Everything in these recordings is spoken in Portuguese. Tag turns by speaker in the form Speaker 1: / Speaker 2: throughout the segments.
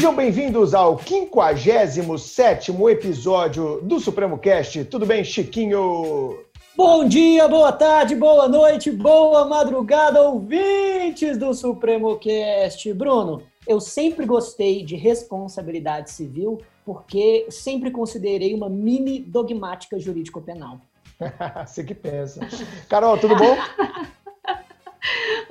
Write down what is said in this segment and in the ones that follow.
Speaker 1: Sejam bem-vindos ao 57 episódio do Supremo Cast. Tudo bem, Chiquinho?
Speaker 2: Bom dia, boa tarde, boa noite, boa madrugada, ouvintes do Supremo Cast. Bruno, eu sempre gostei de responsabilidade civil porque sempre considerei uma mini dogmática jurídico-penal.
Speaker 1: Você que pensa. Carol, tudo bom?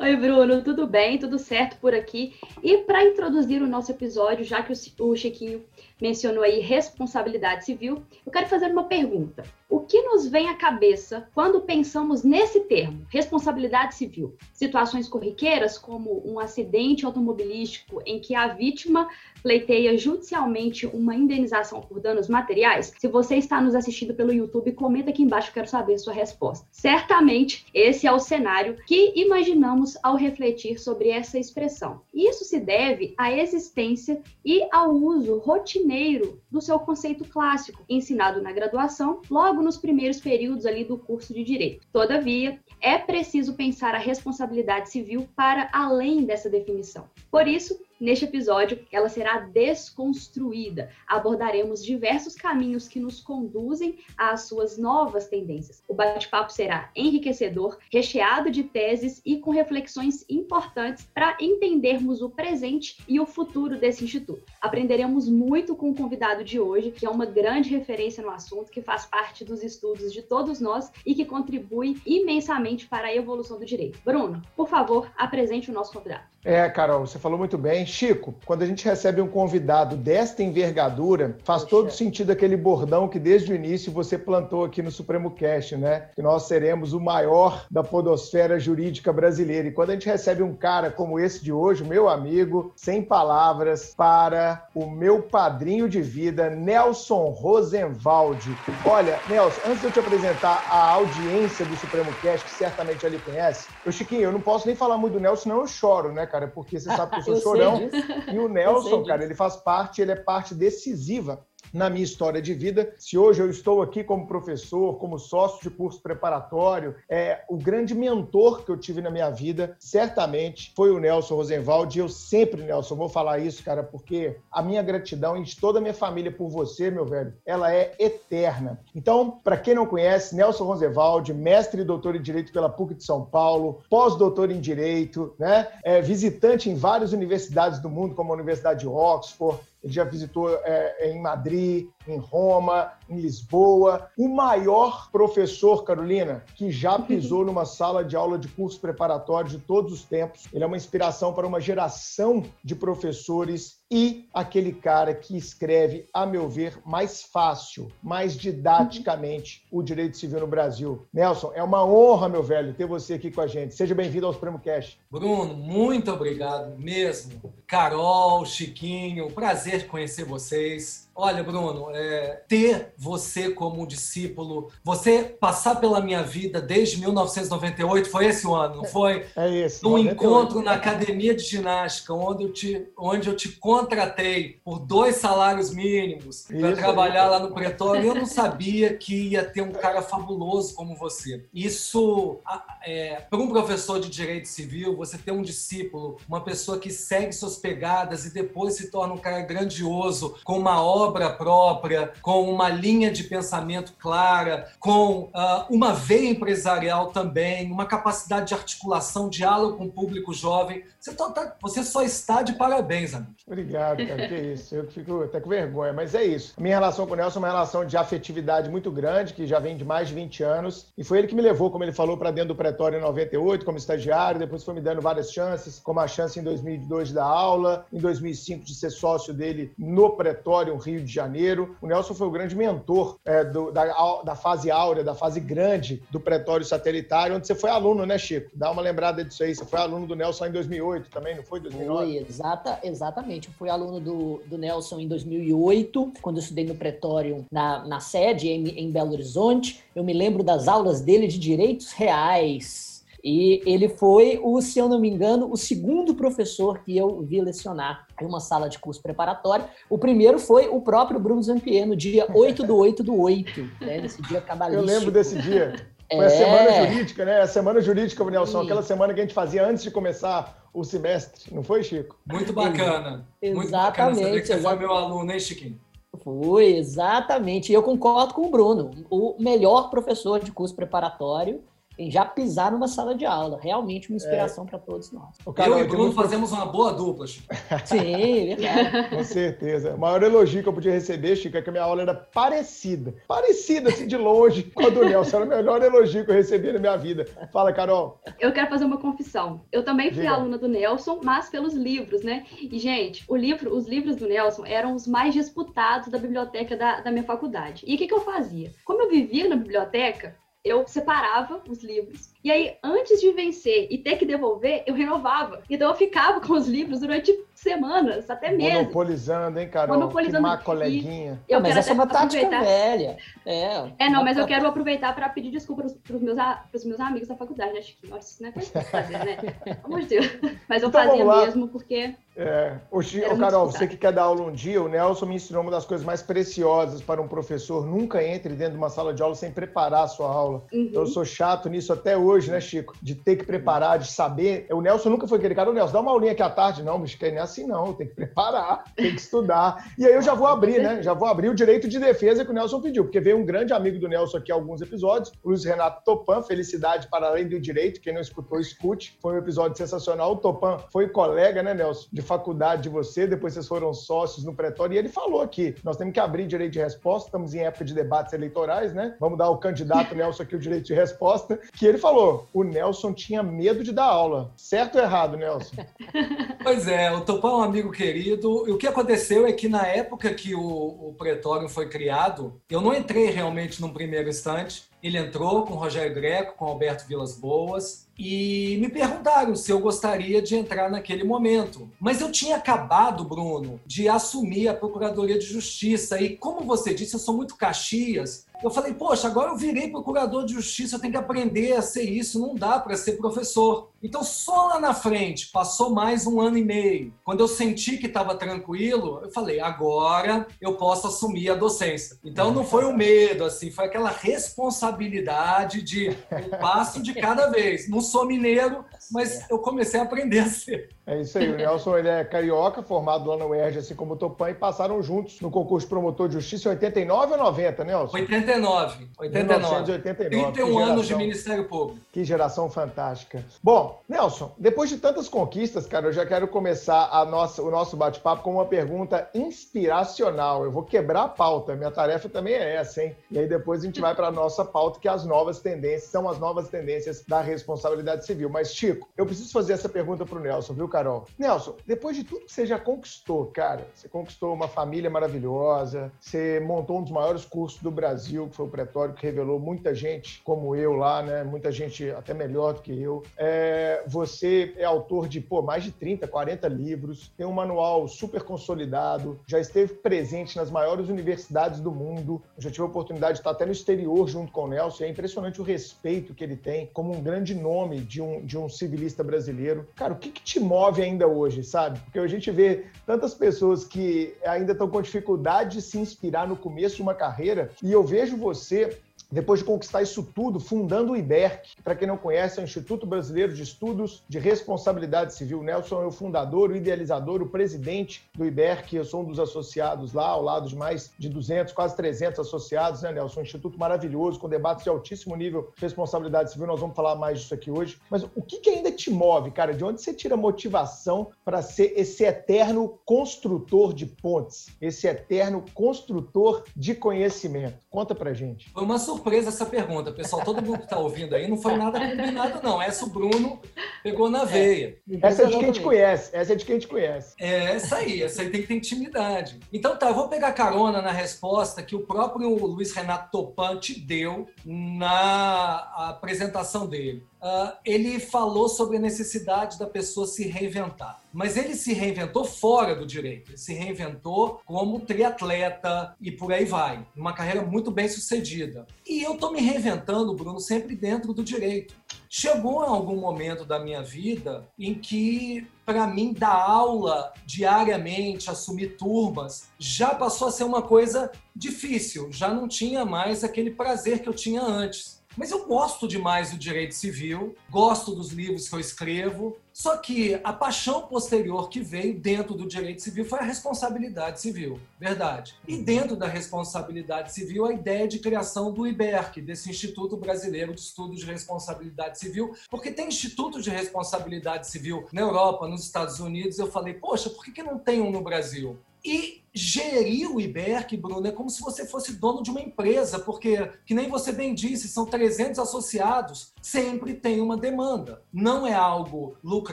Speaker 3: Oi, Bruno, tudo bem? Tudo certo por aqui? E para introduzir o nosso episódio, já que o Chiquinho mencionou aí responsabilidade civil, eu quero fazer uma pergunta. O que nos vem à cabeça quando pensamos nesse termo, responsabilidade civil? Situações corriqueiras, como um acidente automobilístico em que a vítima pleiteia judicialmente uma indenização por danos materiais? Se você está nos assistindo pelo YouTube, comenta aqui embaixo, eu quero saber a sua resposta. Certamente, esse é o cenário que imaginamos ao refletir sobre essa expressão. Isso se deve à existência e ao uso rotineiro do seu conceito clássico, ensinado na graduação, logo logo nos primeiros períodos ali do curso de direito. Todavia, é preciso pensar a responsabilidade civil para além dessa definição. Por isso, Neste episódio, ela será desconstruída. Abordaremos diversos caminhos que nos conduzem às suas novas tendências. O bate-papo será enriquecedor, recheado de teses e com reflexões importantes para entendermos o presente e o futuro desse instituto. Aprenderemos muito com o convidado de hoje, que é uma grande referência no assunto, que faz parte dos estudos de todos nós e que contribui imensamente para a evolução do direito. Bruno, por favor, apresente o nosso convidado.
Speaker 1: É, Carol, você falou muito bem. Chico, quando a gente recebe um convidado desta envergadura, faz Poxa. todo sentido aquele bordão que desde o início você plantou aqui no Supremo Cast, né? Que nós seremos o maior da podosfera jurídica brasileira. E quando a gente recebe um cara como esse de hoje, meu amigo, sem palavras, para o meu padrinho de vida, Nelson Rosenwald. Olha, Nelson, antes de eu te apresentar a audiência do Supremo Cast, que certamente já lhe conhece, eu, Chiquinho, eu não posso nem falar muito do Nelson, senão eu choro, né? Cara? Porque você sabe que eu sou eu chorão. E o Nelson, cara, ele faz parte, ele é parte decisiva na minha história de vida. Se hoje eu estou aqui como professor, como sócio de curso preparatório, é, o grande mentor que eu tive na minha vida, certamente, foi o Nelson Rosenwald. E eu sempre, Nelson, vou falar isso, cara, porque a minha gratidão e de toda a minha família por você, meu velho, ela é eterna. Então, para quem não conhece, Nelson Rosenwald, mestre e doutor em Direito pela PUC de São Paulo, pós-doutor em Direito, né? É, visitante em várias universidades do mundo, como a Universidade de Oxford, ele já visitou é, em Madrid, em Roma, em Lisboa. O maior professor, Carolina, que já pisou numa sala de aula de curso preparatório de todos os tempos. Ele é uma inspiração para uma geração de professores e aquele cara que escreve, a meu ver, mais fácil, mais didaticamente o direito civil no Brasil. Nelson, é uma honra, meu velho, ter você aqui com a gente. Seja bem-vindo ao Supremo Cash.
Speaker 4: Bruno, muito obrigado mesmo. Carol, Chiquinho, prazer conhecer vocês. Olha, Bruno, é, ter você como discípulo, você passar pela minha vida desde 1998, foi esse o ano, não foi?
Speaker 1: É, é esse.
Speaker 4: Num encontro na academia de ginástica, onde eu te, onde eu te contratei por dois salários mínimos para trabalhar lá no Pretório. Eu não sabia que ia ter um cara fabuloso como você. Isso, é, para um professor de direito civil, você ter um discípulo, uma pessoa que segue suas pegadas e depois se torna um cara grandioso, com uma obra obra própria, com uma linha de pensamento clara, com uh, uma veia empresarial também, uma capacidade de articulação, diálogo com o público jovem. Você, tá, você só está de parabéns, amigo.
Speaker 1: Obrigado, cara. que isso. Eu fico até com vergonha, mas é isso. Minha relação com o Nelson é uma relação de afetividade muito grande, que já vem de mais de 20 anos. E foi ele que me levou, como ele falou, para dentro do Pretório em 98, como estagiário. Depois foi me dando várias chances, como a chance em 2002 de dar aula, em 2005 de ser sócio dele no Pretório, Rio Rio de Janeiro. O Nelson foi o grande mentor é, do, da, da, fase áurea, da fase grande do pretório satelitário, onde você foi aluno, né, Chico? Dá uma lembrada disso aí. Você foi aluno do Nelson em 2008 também, não foi? 2009?
Speaker 2: Foi, exata, exatamente. Eu fui aluno do, do Nelson em 2008, quando eu estudei no pretório na, na sede, em, em Belo Horizonte. Eu me lembro das aulas dele de direitos reais e ele foi, o, se eu não me engano, o segundo professor que eu vi lecionar em uma sala de curso preparatório. O primeiro foi o próprio Bruno Zampier, no dia 8 do 8 do 8, né? nesse dia cabalístico.
Speaker 1: Eu lembro desse dia. Foi é... a semana jurídica, né? A semana jurídica, Nelson, aquela semana que a gente fazia antes de começar o semestre, não foi, Chico?
Speaker 4: Muito bacana.
Speaker 2: Exatamente.
Speaker 4: Muito bacana saber que você
Speaker 2: exatamente.
Speaker 4: foi meu aluno, hein, Chiquinho?
Speaker 2: Foi, exatamente. E eu concordo com o Bruno. O melhor professor de curso preparatório já pisar numa sala de aula. Realmente uma inspiração para todos nós.
Speaker 1: O Carol,
Speaker 4: eu e Bruno
Speaker 1: muito-
Speaker 4: fazemos uma boa dupla, Chico.
Speaker 2: Sim, verdade.
Speaker 1: Com certeza. O maior elogio que eu podia receber, Chico, é que a minha aula era parecida. Parecida, assim, de longe, com a do Nelson. Era o melhor elogio que eu recebi na minha vida. Fala, Carol.
Speaker 3: Eu quero fazer uma confissão. Eu também fui
Speaker 1: Diga.
Speaker 3: aluna do Nelson, mas pelos livros, né? E, gente, o livro, os livros do Nelson eram os mais disputados da biblioteca da, da minha faculdade. E o que, que eu fazia? Como eu vivia na biblioteca, eu separava os livros. E aí, antes de vencer e ter que devolver, eu renovava. Então, eu ficava com os livros durante semanas, até meses.
Speaker 1: Monopolizando, hein, Carol?
Speaker 3: Monopolizando.
Speaker 1: Que má coleguinha.
Speaker 3: Eu
Speaker 2: Ah, mas
Speaker 3: quero
Speaker 2: essa é uma tática
Speaker 3: aproveitar-
Speaker 2: velha. É,
Speaker 3: É, não, mas eu quero aproveitar para pedir desculpa para os meus, pros meus amigos da faculdade, né, Chiquinho? Nossa, isso não é coisa fazer, né? Pelo amor de Deus. Mas eu
Speaker 1: Então,
Speaker 3: fazia mesmo porque
Speaker 1: É.
Speaker 3: Muito
Speaker 1: Carol, você que quer dar aula um dia, o Nelson me ensinou uma das coisas mais preciosas para um professor. Nunca entre dentro de uma sala de aula sem preparar a sua aula.
Speaker 3: Uhum.
Speaker 1: Eu sou chato nisso até hoje, né, Chico? De ter que preparar, de saber. O Nelson nunca foi aquele cara, ô Nelson, dá uma aulinha aqui à tarde. Não, bicho, que não é assim não. Tem que preparar, tem que estudar. E aí eu já vou abrir, né? Já vou abrir o direito de defesa que o Nelson pediu, porque veio um grande amigo do Nelson aqui há alguns episódios, o Luiz Renato Topan, Felicidade para Além do Direito. Quem não escutou, escute. Foi um episódio sensacional. O Topan foi colega, né, Nelson, de faculdade de você, depois vocês foram sócios no Pretório, e ele falou aqui: nós temos que abrir direito de resposta, estamos em época de debates eleitorais, né? Vamos dar ao candidato Nelson aqui o direito de resposta. Que ele falou: o Nelson tinha medo de dar aula. Certo ou errado, Nelson?
Speaker 4: Pois é, o Topão é um amigo querido. E o que aconteceu é que na época que o, o Pretório foi criado, eu não entrei realmente num primeiro instante. Ele entrou com o Rogério Greco, com o Alberto Vilas Boas, e me perguntaram se eu gostaria de entrar naquele momento. Mas eu tinha acabado, Bruno, de assumir a Procuradoria de Justiça. E como você disse, eu sou muito Caxias. Eu falei, poxa, agora eu virei procurador de justiça, eu tenho que aprender a ser isso, não dá para ser professor. Então, só lá na frente, passou mais um ano e meio. Quando eu senti que estava tranquilo, eu falei, agora eu posso assumir a docência. Então, não foi o medo, assim, foi aquela responsabilidade de um passo de cada vez. Não sou mineiro, mas eu comecei a aprender a ser.
Speaker 1: É isso aí, o Nelson ele é carioca, formado lá na UERJ, assim como o Topan, e passaram juntos no concurso de promotor de justiça em 89 ou 90, Nelson?
Speaker 4: 89. 89.
Speaker 1: 1989.
Speaker 4: 31
Speaker 1: Que
Speaker 4: anos de
Speaker 1: geração.
Speaker 4: Ministério Público.
Speaker 1: Que geração fantástica. Bom, Nelson, depois de tantas conquistas, cara, eu já quero começar a nossa, o nosso bate-papo com uma pergunta inspiracional. Eu vou quebrar a pauta, minha tarefa também é essa, hein? E aí depois a gente vai para a nossa pauta, que é as novas tendências, são as novas tendências da responsabilidade civil. Mas, Chico, eu preciso fazer essa pergunta pro Nelson, viu, Carol? Nelson, depois de tudo que você já conquistou, cara, você conquistou uma família maravilhosa, você montou um dos maiores cursos do Brasil, que foi o Pretório, que revelou muita gente como eu lá, né? Muita gente até melhor do que eu. É, você é autor de pô, mais de 30, 40 livros, tem um manual super consolidado, já esteve presente nas maiores universidades do mundo. Já tive a oportunidade de estar até no exterior junto com o Nelson. É impressionante o respeito que ele tem como um grande nome de um, de um civilista brasileiro. Cara, o que, que te move ainda hoje, sabe? Porque a gente vê tantas pessoas que ainda estão com dificuldade de se inspirar no começo de uma carreira e eu vejo você depois de conquistar isso tudo, fundando o IBERC, que, para quem não conhece, é o Instituto Brasileiro de Estudos de Responsabilidade Civil. Nelson é o fundador, o idealizador, o presidente do IBERC. Eu sou um dos associados lá, ao lado de mais de 200, quase 300 associados, né, Nelson? Um instituto maravilhoso, com debates de altíssimo nível de responsabilidade civil. Nós vamos falar mais disso aqui hoje. Mas o que, que ainda te move, cara? De onde você tira motivação para ser esse eterno construtor de pontes, esse eterno construtor de conhecimento? Conta pra gente.
Speaker 4: Foi uma surpresa essa pergunta, pessoal. Todo mundo que está ouvindo aí não foi nada combinado, não. Essa o Bruno pegou na veia.
Speaker 1: Essa é de quem a gente conhece. Essa é de quem a gente conhece.
Speaker 4: É essa aí, essa aí tem que ter intimidade. Então tá, eu vou pegar carona na resposta que o próprio Luiz Renato Topan te deu na apresentação dele. Uh, ele falou sobre a necessidade da pessoa se reinventar. Mas ele se reinventou fora do direito. Ele se reinventou como triatleta e por aí vai. Uma carreira muito bem sucedida. E eu estou me reinventando, Bruno, sempre dentro do direito. Chegou em algum momento da minha vida em que, para mim, dar aula diariamente, assumir turmas, já passou a ser uma coisa difícil. Já não tinha mais aquele prazer que eu tinha antes. Mas eu gosto demais do direito civil, gosto dos livros que eu escrevo, Só que a paixão posterior que veio dentro do direito civil foi a responsabilidade civil, verdade. E dentro da responsabilidade civil, a ideia de criação do IBERC, desse Instituto Brasileiro de Estudos de Responsabilidade Civil, porque tem institutos de responsabilidade civil na Europa, nos Estados Unidos. Eu falei, poxa, por que, que não tem um no Brasil? E gerir o IBERC, Bruno, é como se você fosse dono de uma empresa, porque, que nem você bem disse, são 300 associados, sempre tem uma demanda. Não é algo lucrativo,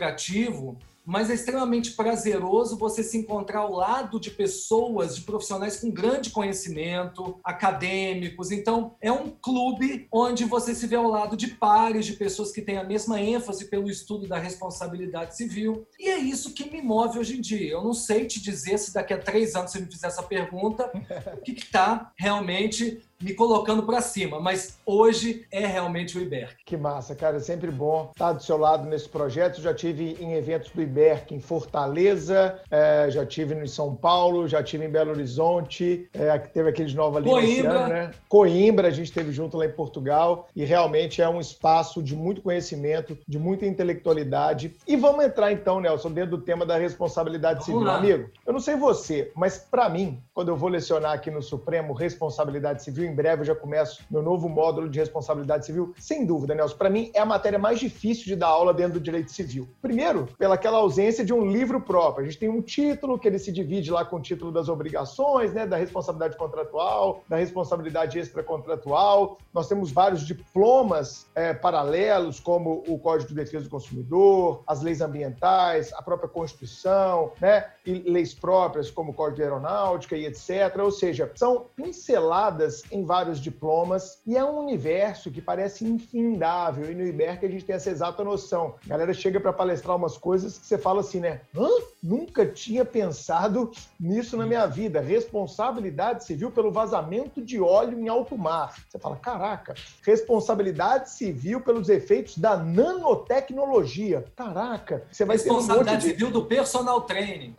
Speaker 4: mas é extremamente prazeroso você se encontrar ao lado de pessoas, de profissionais com grande conhecimento, acadêmicos. Então, é um clube onde você se vê ao lado de pares, de pessoas que têm a mesma ênfase pelo estudo da responsabilidade civil. E é isso que me move hoje em dia. Eu não sei te dizer se daqui a três anos você me fizer essa pergunta, o que está realmente me colocando para cima, mas hoje é realmente o IBERC.
Speaker 1: Que massa, cara, é sempre bom estar do seu lado nesse projeto. Já tive em eventos do IBERC em Fortaleza, é, já tive em São Paulo, já tive em Belo Horizonte, é, teve aqueles Nova Lima
Speaker 4: Coimbra.
Speaker 1: Ano, né? Coimbra, a gente esteve junto lá em Portugal e realmente é um espaço de muito conhecimento, de muita intelectualidade. E vamos entrar então, Nelson, dentro do tema da responsabilidade
Speaker 4: Vamos
Speaker 1: civil,
Speaker 4: lá.
Speaker 1: amigo. Eu não sei você, mas para mim, quando eu vou lecionar aqui no Supremo responsabilidade civil, em breve eu já começo meu novo módulo de responsabilidade civil. Sem dúvida, Nelson, para mim é a matéria mais difícil de dar aula dentro do direito civil. Primeiro, pelaquela ausência de um livro próprio. A gente tem um título que ele se divide lá com o título das obrigações, né, da responsabilidade contratual, da responsabilidade extracontratual. Nós temos vários diplomas é, paralelos, como o Código de Defesa do Consumidor, as leis ambientais, a própria Constituição, né, e leis próprias como o Código de Aeronáutica e etc. Ou seja, são pinceladas em vários diplomas e é um universo que parece infindável. E no IBERC a gente tem essa exata noção. A galera chega para palestrar umas coisas que você fala assim, né? Hã? Nunca tinha pensado nisso na minha vida. Responsabilidade civil pelo vazamento de óleo em alto mar. Você fala, caraca, responsabilidade civil pelos efeitos da nanotecnologia. Caraca, você vai ter um
Speaker 4: Responsabilidade
Speaker 1: de
Speaker 4: civil do personal training.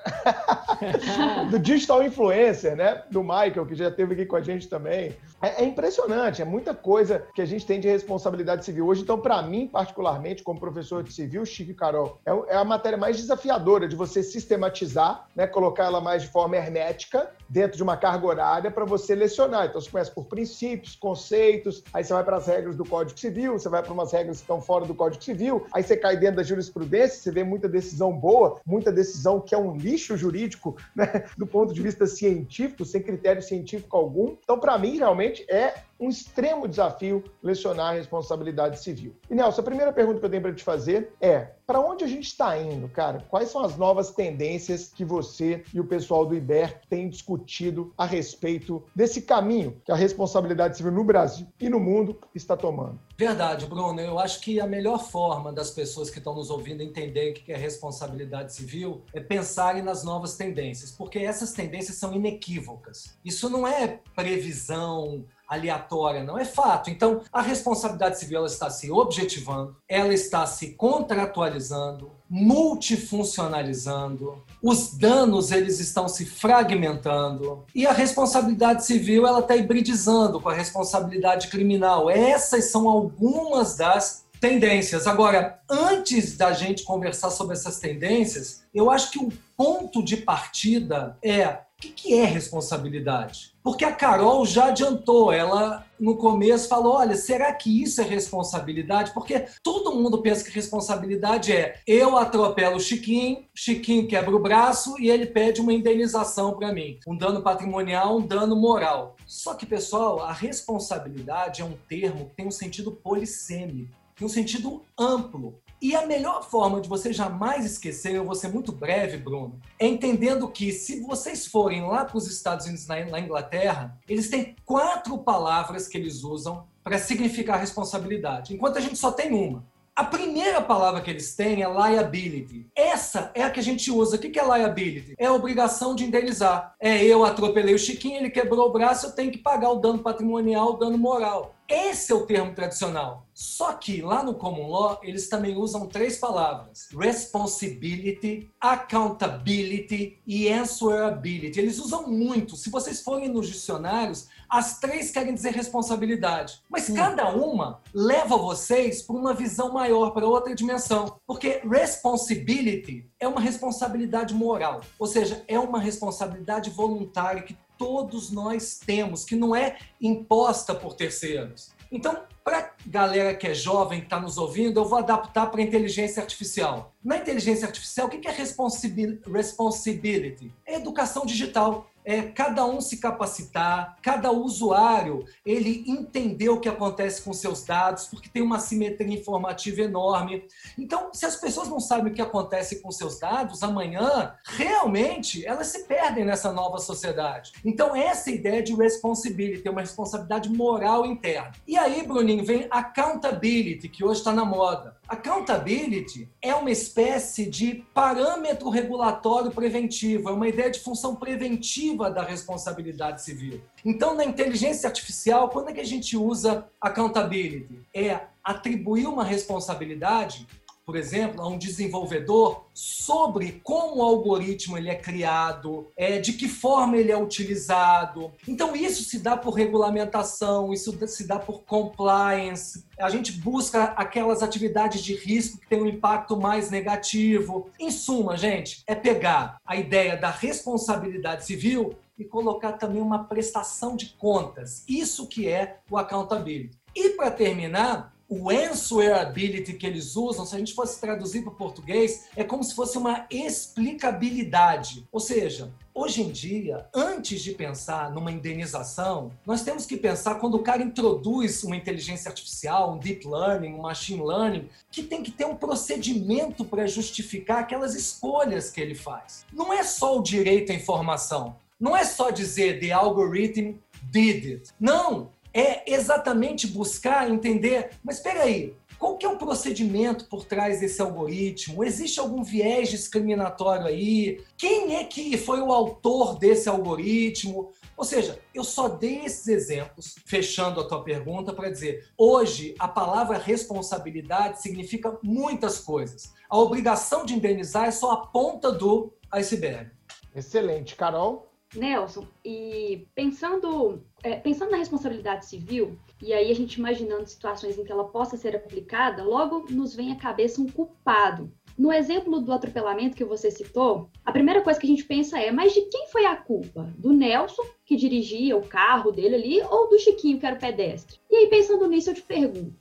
Speaker 1: do digital influencer, né? Do Michael, que já esteve aqui com a gente também. É, é impressionante, é muita coisa que a gente tem de responsabilidade civil hoje. Então, para mim, particularmente, como professor de civil, Chico e Carol, é, é a matéria mais desafiadora de você sistematizar, né? Colocar ela mais de forma hermética dentro de uma carga horária para você lecionar. Então, você começa por princípios, conceitos, aí você vai para as regras do Código Civil, você vai para umas regras que estão fora do Código Civil, aí você cai dentro da jurisprudência, você vê muita decisão boa, muita decisão que é um lixo jurídico, né, do ponto de vista científico, sem critério científico algum. Então, para mim, realmente é um extremo desafio lecionar a responsabilidade civil. E Nelson, a primeira pergunta que eu tenho para te fazer é: para onde a gente está indo, cara? Quais são as novas tendências que você e o pessoal do IBER têm discutido a respeito desse caminho que a responsabilidade civil no Brasil e no mundo está tomando?
Speaker 4: Verdade, Bruno. Eu acho que a melhor forma das pessoas que estão nos ouvindo entenderem o que é responsabilidade civil é pensarem nas novas tendências, porque essas tendências são inequívocas. Isso não é previsão aleatória, não é fato. Então, a responsabilidade civil ela está se objetivando, ela está se contratualizando, multifuncionalizando, os danos eles estão se fragmentando e a responsabilidade civil ela está hibridizando com a responsabilidade criminal. Essas são algumas das tendências. Agora, antes da gente conversar sobre essas tendências, eu acho que o ponto de partida é o que, é responsabilidade? Porque a Carol já adiantou, ela no começo falou: olha, será que isso é responsabilidade? Porque todo mundo pensa que responsabilidade é eu atropelo o Chiquinho, Chiquinho quebra o braço e ele pede uma indenização para mim. Um dano patrimonial, um dano moral. Só que, pessoal, a responsabilidade é um termo que tem um sentido polissêmico, tem um sentido amplo. E a melhor forma de você jamais esquecer, eu vou ser muito breve, Bruno, é entendendo que se vocês forem lá para os Estados Unidos, na Inglaterra, eles têm quatro palavras que eles usam para significar responsabilidade, enquanto a gente só tem uma. A primeira palavra que eles têm é liability. Essa é a que a gente usa. O que é liability? É a obrigação de indenizar. É eu atropelei o Chiquinho, ele quebrou o braço, eu tenho que pagar o dano patrimonial, o dano moral. Esse é o termo tradicional. Só que lá no Common Law, eles também usam três palavras: responsibility, accountability e answerability. Eles usam muito. Se vocês forem nos dicionários, as três querem dizer responsabilidade. Mas hum. cada uma leva vocês para uma visão maior, para outra dimensão. Porque responsibility é uma responsabilidade moral. Ou seja, é uma responsabilidade voluntária que todos nós temos, que não é imposta por terceiros. Então, para galera que é jovem, que está nos ouvindo, eu vou adaptar para a inteligência artificial. Na inteligência artificial, o que é responsibility? É educação digital é cada um se capacitar, cada usuário ele entender o que acontece com seus dados, porque tem uma simetria informativa enorme. Então, se as pessoas não sabem o que acontece com seus dados, amanhã, realmente, elas se perdem nessa nova sociedade. Então, essa ideia de responsibility, uma responsabilidade moral interna. E aí, Bruninho, vem accountability, que hoje está na moda. Accountability é uma espécie de parâmetro regulatório preventivo, é uma ideia de função preventiva da responsabilidade civil. Então, na inteligência artificial, quando é que a gente usa accountability? É atribuir uma responsabilidade por exemplo, a um desenvolvedor sobre como o algoritmo ele é criado, é, de que forma ele é utilizado. Então isso se dá por regulamentação, isso se dá por compliance. A gente busca aquelas atividades de risco que têm um impacto mais negativo. Em suma, gente, é pegar a ideia da responsabilidade civil e colocar também uma prestação de contas. Isso que é o accountability. E para terminar, o answerability que eles usam, se a gente fosse traduzir para o português, é como se fosse uma explicabilidade. Ou seja, hoje em dia, antes de pensar numa indenização, nós temos que pensar quando o cara introduz uma inteligência artificial, um deep learning, um machine learning, que tem que ter um procedimento para justificar aquelas escolhas que ele faz. Não é só o direito à informação. Não é só dizer the algorithm did it. Não, é exatamente buscar entender, mas espera aí, qual que é o procedimento por trás desse algoritmo? Existe algum viés discriminatório aí? Quem é que foi o autor desse algoritmo? Ou seja, eu só dei esses exemplos, fechando a tua pergunta, para dizer: hoje a palavra responsabilidade significa muitas coisas. A obrigação de indenizar é só a ponta do iceberg.
Speaker 1: Excelente. Carol?
Speaker 3: Nelson, e pensando, é, pensando na responsabilidade civil, e aí a gente imaginando situações em que ela possa ser aplicada, logo nos vem à cabeça um culpado. No exemplo do atropelamento que você citou, a primeira coisa que a gente pensa é: mas de quem foi a culpa? Do Nelson, que dirigia o carro dele ali, ou do Chiquinho, que era o pedestre? E aí, pensando nisso, eu te pergunto: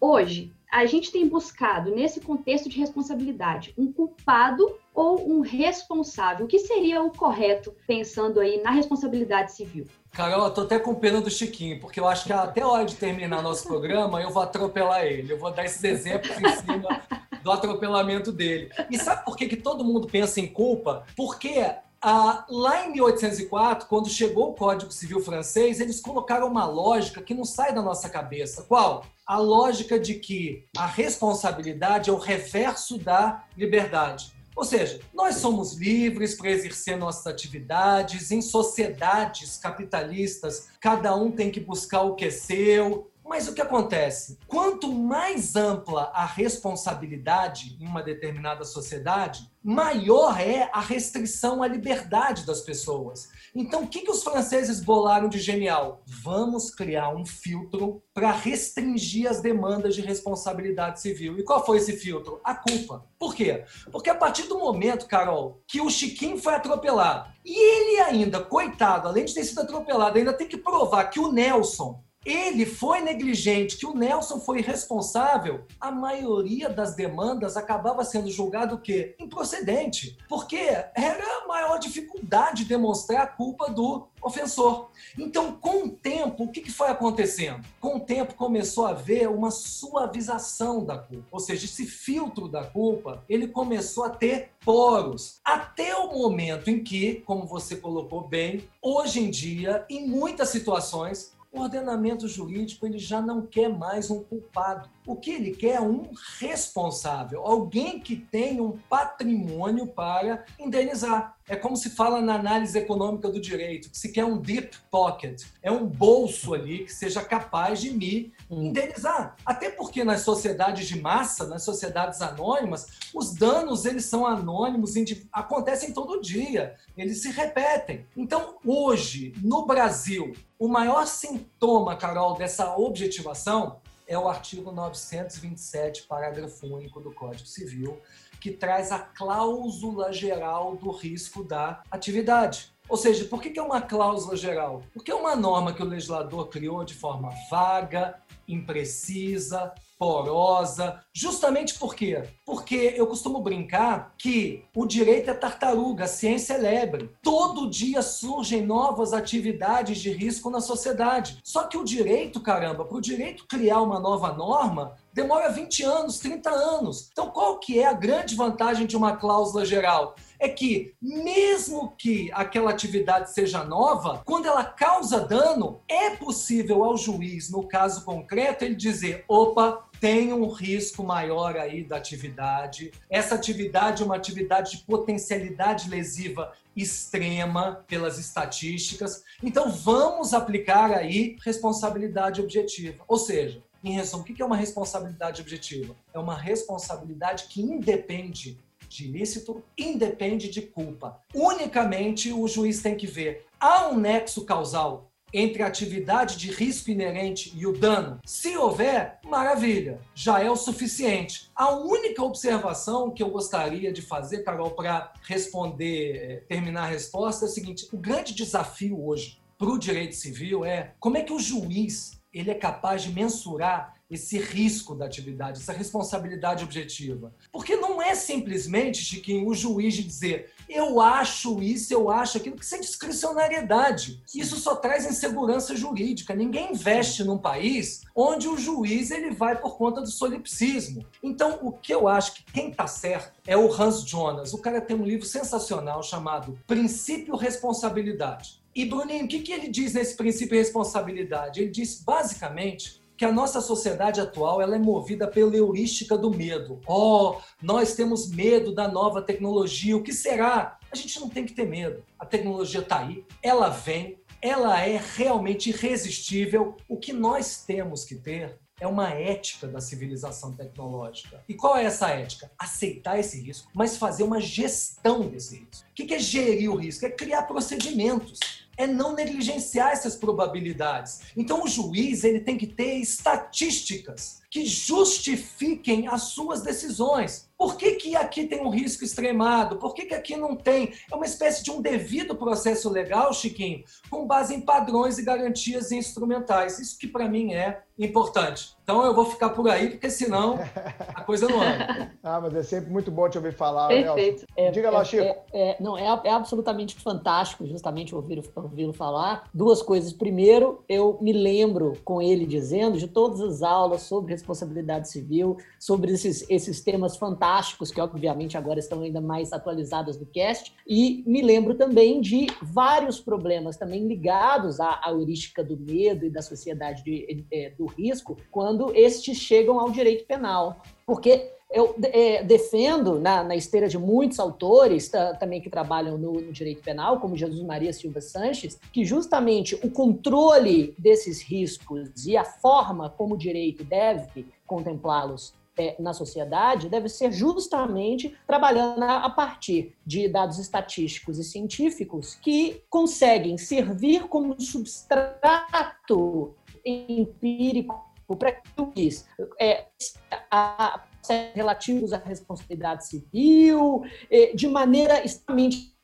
Speaker 3: hoje, a gente tem buscado, nesse contexto de responsabilidade, um culpado ou um responsável? O que seria o correto pensando aí na responsabilidade civil?
Speaker 4: Carol, eu tô até com pena do Chiquinho, porque eu acho que até a hora de terminar nosso programa eu vou atropelar ele. Eu vou dar esses exemplos em cima do atropelamento dele. E sabe por que, que todo mundo pensa em culpa? Porque ah, lá em 1804, quando chegou o Código Civil francês, eles colocaram uma lógica que não sai da nossa cabeça. Qual? A lógica de que a responsabilidade é o reverso da liberdade. Ou seja, nós somos livres para exercer nossas atividades em sociedades capitalistas, cada um tem que buscar o que é seu, mas o que acontece? Quanto mais ampla a responsabilidade em uma determinada sociedade, maior é a restrição à liberdade das pessoas. Então, o que, que os franceses bolaram de genial? Vamos criar um filtro para restringir as demandas de responsabilidade civil. E qual foi esse filtro? A culpa. Por quê? Porque a partir do momento, Carol, que o Chiquinho foi atropelado, e ele ainda, coitado, além de ter sido atropelado, ainda tem que provar que o Nelson ele foi negligente, que o Nelson foi responsável, a maioria das demandas acabava sendo julgado o quê? Improcedente, porque era a maior dificuldade de demonstrar a culpa do ofensor. Então, com o tempo, o que foi acontecendo? Com o tempo começou a haver uma suavização da culpa, ou seja, esse filtro da culpa, ele começou a ter poros, até o momento em que, como você colocou bem, hoje em dia, em muitas situações, o ordenamento jurídico ele já não quer mais um culpado. O que ele quer é um responsável, alguém que tem um patrimônio para indenizar. É como se fala na análise econômica do direito, que se quer um deep pocket, é um bolso ali que seja capaz de me hum. indenizar. Até porque nas sociedades de massa, nas sociedades anônimas, os danos eles são anônimos, acontecem todo dia, eles se repetem. Então, hoje, no Brasil, o maior sintoma, Carol, dessa objetivação é o artigo 927, parágrafo único do Código Civil, que traz a cláusula geral do risco da atividade. Ou seja, por que é uma cláusula geral? Porque é uma norma que o legislador criou de forma vaga, imprecisa, porosa, justamente por quê? Porque eu costumo brincar que o direito é tartaruga, a ciência é lebre. Todo dia surgem novas atividades de risco na sociedade. Só que o direito, caramba, para o direito criar uma nova norma, demora 20 anos, 30 anos. Então, qual que é a grande vantagem de uma cláusula geral? É que, mesmo que aquela atividade seja nova, quando ela causa dano, é possível ao juiz, no caso concreto, ele dizer: opa, tem um risco maior aí da atividade. Essa atividade é uma atividade de potencialidade lesiva extrema pelas estatísticas. Então vamos aplicar aí responsabilidade objetiva. Ou seja, em resumo, o que é uma responsabilidade objetiva? É uma responsabilidade que independe de ilícito, independe de culpa. Unicamente o juiz tem que ver há um nexo causal entre a atividade de risco inerente e o dano? Se houver, maravilha, já é o suficiente. A única observação que eu gostaria de fazer, Carol, para responder, eh, terminar a resposta é o seguinte: o grande desafio hoje para o direito civil é como é que o juiz ele é capaz de mensurar esse risco da atividade, essa responsabilidade objetiva. Porque não é simplesmente, Chiquinho, o juiz de dizer eu acho isso, eu acho aquilo, que isso é discricionariedade. Isso só traz insegurança jurídica. Ninguém investe num país onde o juiz ele vai por conta do solipsismo. Então, o que eu acho que quem está certo é o Hans Jonas. O cara tem um livro sensacional chamado Princípio Responsabilidade. E, Bruninho, o que, que ele diz nesse princípio responsabilidade? Ele diz, basicamente, que a nossa sociedade atual ela é movida pela heurística do medo. Oh, nós temos medo da nova tecnologia. O que será? A gente não tem que ter medo. A tecnologia está aí, ela vem, ela é realmente irresistível. O que nós temos que ter é uma ética da civilização tecnológica. E qual é essa ética? Aceitar esse risco, mas fazer uma gestão desse risco. O que é gerir o risco? É criar procedimentos é não negligenciar essas probabilidades. Então o juiz ele tem que ter estatísticas que justifiquem as suas decisões. Por que, que aqui tem um risco extremado? Por que, que aqui não tem? É uma espécie de um devido processo legal, Chiquinho, com base em padrões e garantias instrumentais. Isso que para mim é importante. Então eu vou ficar por aí, porque senão a coisa não anda.
Speaker 1: ah, mas é sempre muito bom te ouvir falar,
Speaker 2: Perfeito. É, Diga lá, é, Chico. É, é, não, é, é, absolutamente fantástico justamente ouvir, ouvi-lo falar. Duas coisas. Primeiro, eu me lembro com ele dizendo de todas as aulas sobre responsabilidade civil, sobre esses, esses temas fantásticos, que obviamente agora estão ainda mais atualizados no cast, e me lembro também de vários problemas também ligados à, à heurística do medo e da sociedade de, é, risco, quando estes chegam ao direito penal. Porque eu é, defendo, na, na, esteira de muitos autores tá, também que trabalham no, no, direito penal, como Jesus Maria Silva Sanches, que justamente o controle desses riscos e a forma como o direito deve contemplá-los é, na sociedade deve ser justamente trabalhando a partir de dados estatísticos e científicos que conseguem servir como substrato empírico para que juiz é, a, relativos à responsabilidade civil, é, de maneira extremamente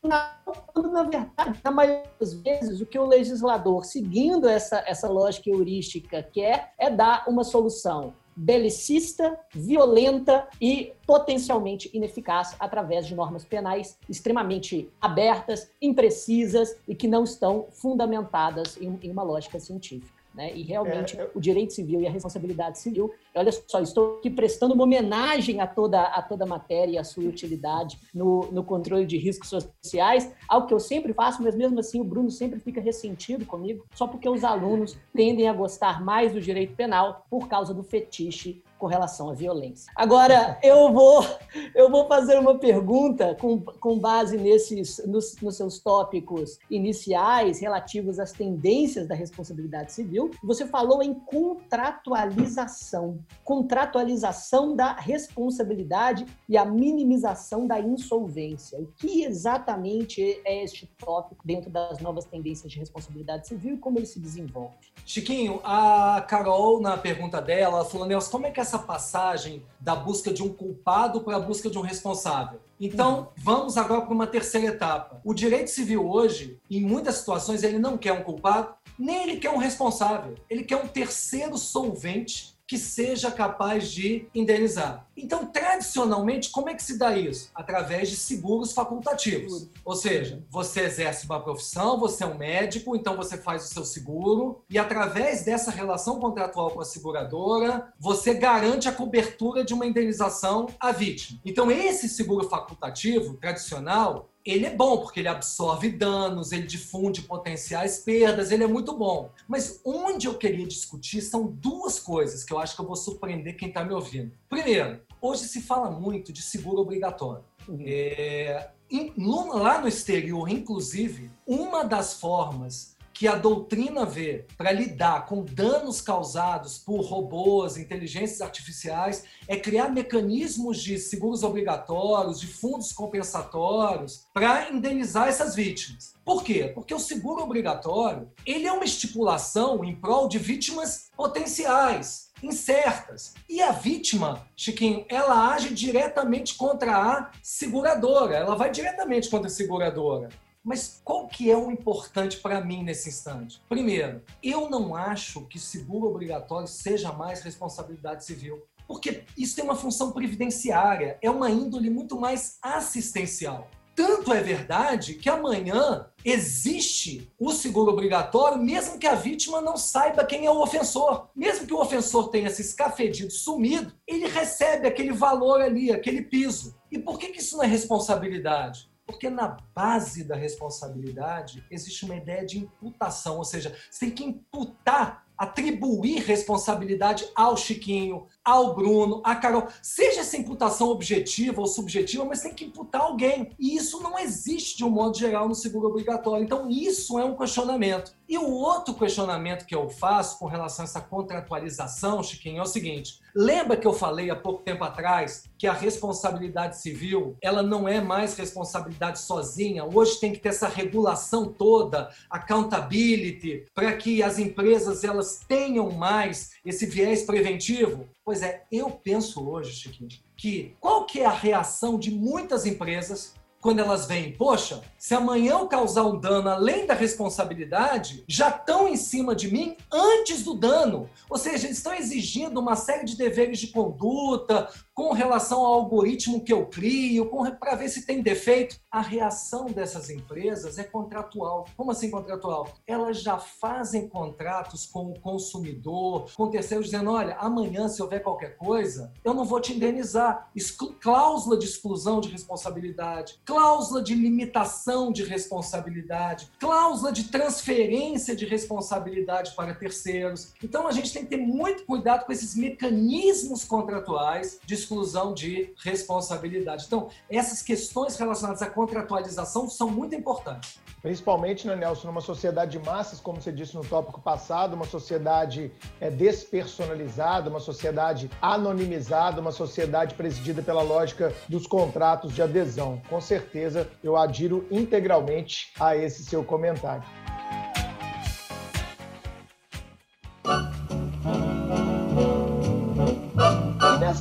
Speaker 2: quando, na verdade, na maioria das vezes, o que o legislador, seguindo essa, essa lógica heurística quer, é dar uma solução belicista, violenta e potencialmente ineficaz através de normas penais extremamente abertas, imprecisas e que não estão fundamentadas em, em uma lógica científica. Né? E realmente é, eu... o direito civil e a responsabilidade civil, olha só, estou aqui prestando uma homenagem a toda a toda a matéria e a sua utilidade no, no controle de riscos sociais, algo que eu sempre faço, mas mesmo assim o Bruno sempre fica ressentido comigo, só porque os alunos tendem a gostar mais do direito penal por causa do fetiche com relação à violência. Agora, eu vou, eu vou fazer uma pergunta com, com base nesses, nos, nos seus tópicos iniciais relativos às tendências da responsabilidade civil. Você falou em contratualização. Contratualização da responsabilidade e a minimização da insolvência. O que exatamente é este tópico dentro das novas tendências de responsabilidade civil e como ele se desenvolve?
Speaker 4: Chiquinho, a Carol, na pergunta dela, falou, Nelson, como é que é essa passagem da busca de um culpado para a busca de um responsável? Então, uhum. vamos agora para uma terceira etapa. O direito civil hoje, em muitas situações, ele não quer um culpado, nem ele quer um responsável. Ele quer um terceiro solvente que seja capaz de indenizar. Então, tradicionalmente, como é que se dá isso? Através de seguros facultativos. Ou seja, você exerce uma profissão, você é um médico, então você faz o seu seguro, e através dessa relação contratual com a seguradora, você garante a cobertura de uma indenização à vítima. Então, esse seguro facultativo tradicional, ele é bom porque ele absorve danos, ele difunde potenciais perdas, ele é muito bom. Mas onde eu queria discutir são duas coisas que eu acho que eu vou surpreender quem está me ouvindo. Primeiro, hoje se fala muito de seguro obrigatório. Uhum. É, lá no exterior, inclusive, uma das formas que a doutrina vê para lidar com danos causados por robôs, inteligências artificiais, é criar mecanismos de seguros obrigatórios, de fundos compensatórios, para indenizar essas vítimas. Por quê? Porque o seguro obrigatório ele é uma estipulação em prol de vítimas potenciais, incertas. E a vítima, Chiquinho, ela age diretamente contra a seguradora, ela vai diretamente contra a seguradora. Mas qual que é o importante para mim nesse instante? Primeiro, eu não acho que seguro obrigatório seja mais responsabilidade civil, porque isso tem uma função previdenciária, é uma índole muito mais assistencial. Tanto é verdade que amanhã existe o seguro obrigatório, mesmo que a vítima não saiba quem é o ofensor. Mesmo que o ofensor tenha se escafedido, sumido, ele recebe aquele valor ali, aquele piso. E por que, que isso não é responsabilidade? Porque na base da responsabilidade existe uma ideia de imputação, ou seja, você tem que imputar, atribuir responsabilidade ao Chiquinho, ao Bruno, à Carol. Seja essa imputação objetiva ou subjetiva, mas tem que imputar alguém. E isso não existe de um modo geral no seguro obrigatório. Então, isso é um questionamento. E o outro questionamento que eu faço com relação a essa contratualização, Chiquinho, é o seguinte: lembra que eu falei há pouco tempo atrás que a responsabilidade civil ela não é mais responsabilidade sozinha? Hoje tem que ter essa regulação toda, accountability, para que as empresas elas tenham mais esse viés preventivo. Pois é, eu penso hoje, Chiquinho, que qual que é a reação de muitas empresas quando elas veem, poxa, se amanhã eu causar um dano além da responsabilidade, já estão em cima de mim antes do dano. Ou seja, eles estão exigindo uma série de deveres de conduta com relação ao algoritmo que eu crio, para ver se tem defeito. A reação dessas empresas é contratual. Como assim contratual? Elas já fazem contratos com o consumidor, com terceiros, dizendo: olha, amanhã, se houver qualquer coisa, eu não vou te indenizar. Exclu cláusula de exclusão de responsabilidade cláusula de limitação de responsabilidade, cláusula de transferência de responsabilidade para terceiros. Então a gente tem que ter muito cuidado com esses mecanismos contratuais de exclusão de responsabilidade. Então, essas questões relacionadas à contratualização são muito importantes.
Speaker 1: Principalmente, né, Nelson, numa sociedade de massas, como você disse no tópico passado, uma sociedade é, despersonalizada, uma sociedade anonimizada, uma sociedade presidida pela lógica dos contratos de adesão. Com certeza certeza eu adiro integralmente a esse seu comentário.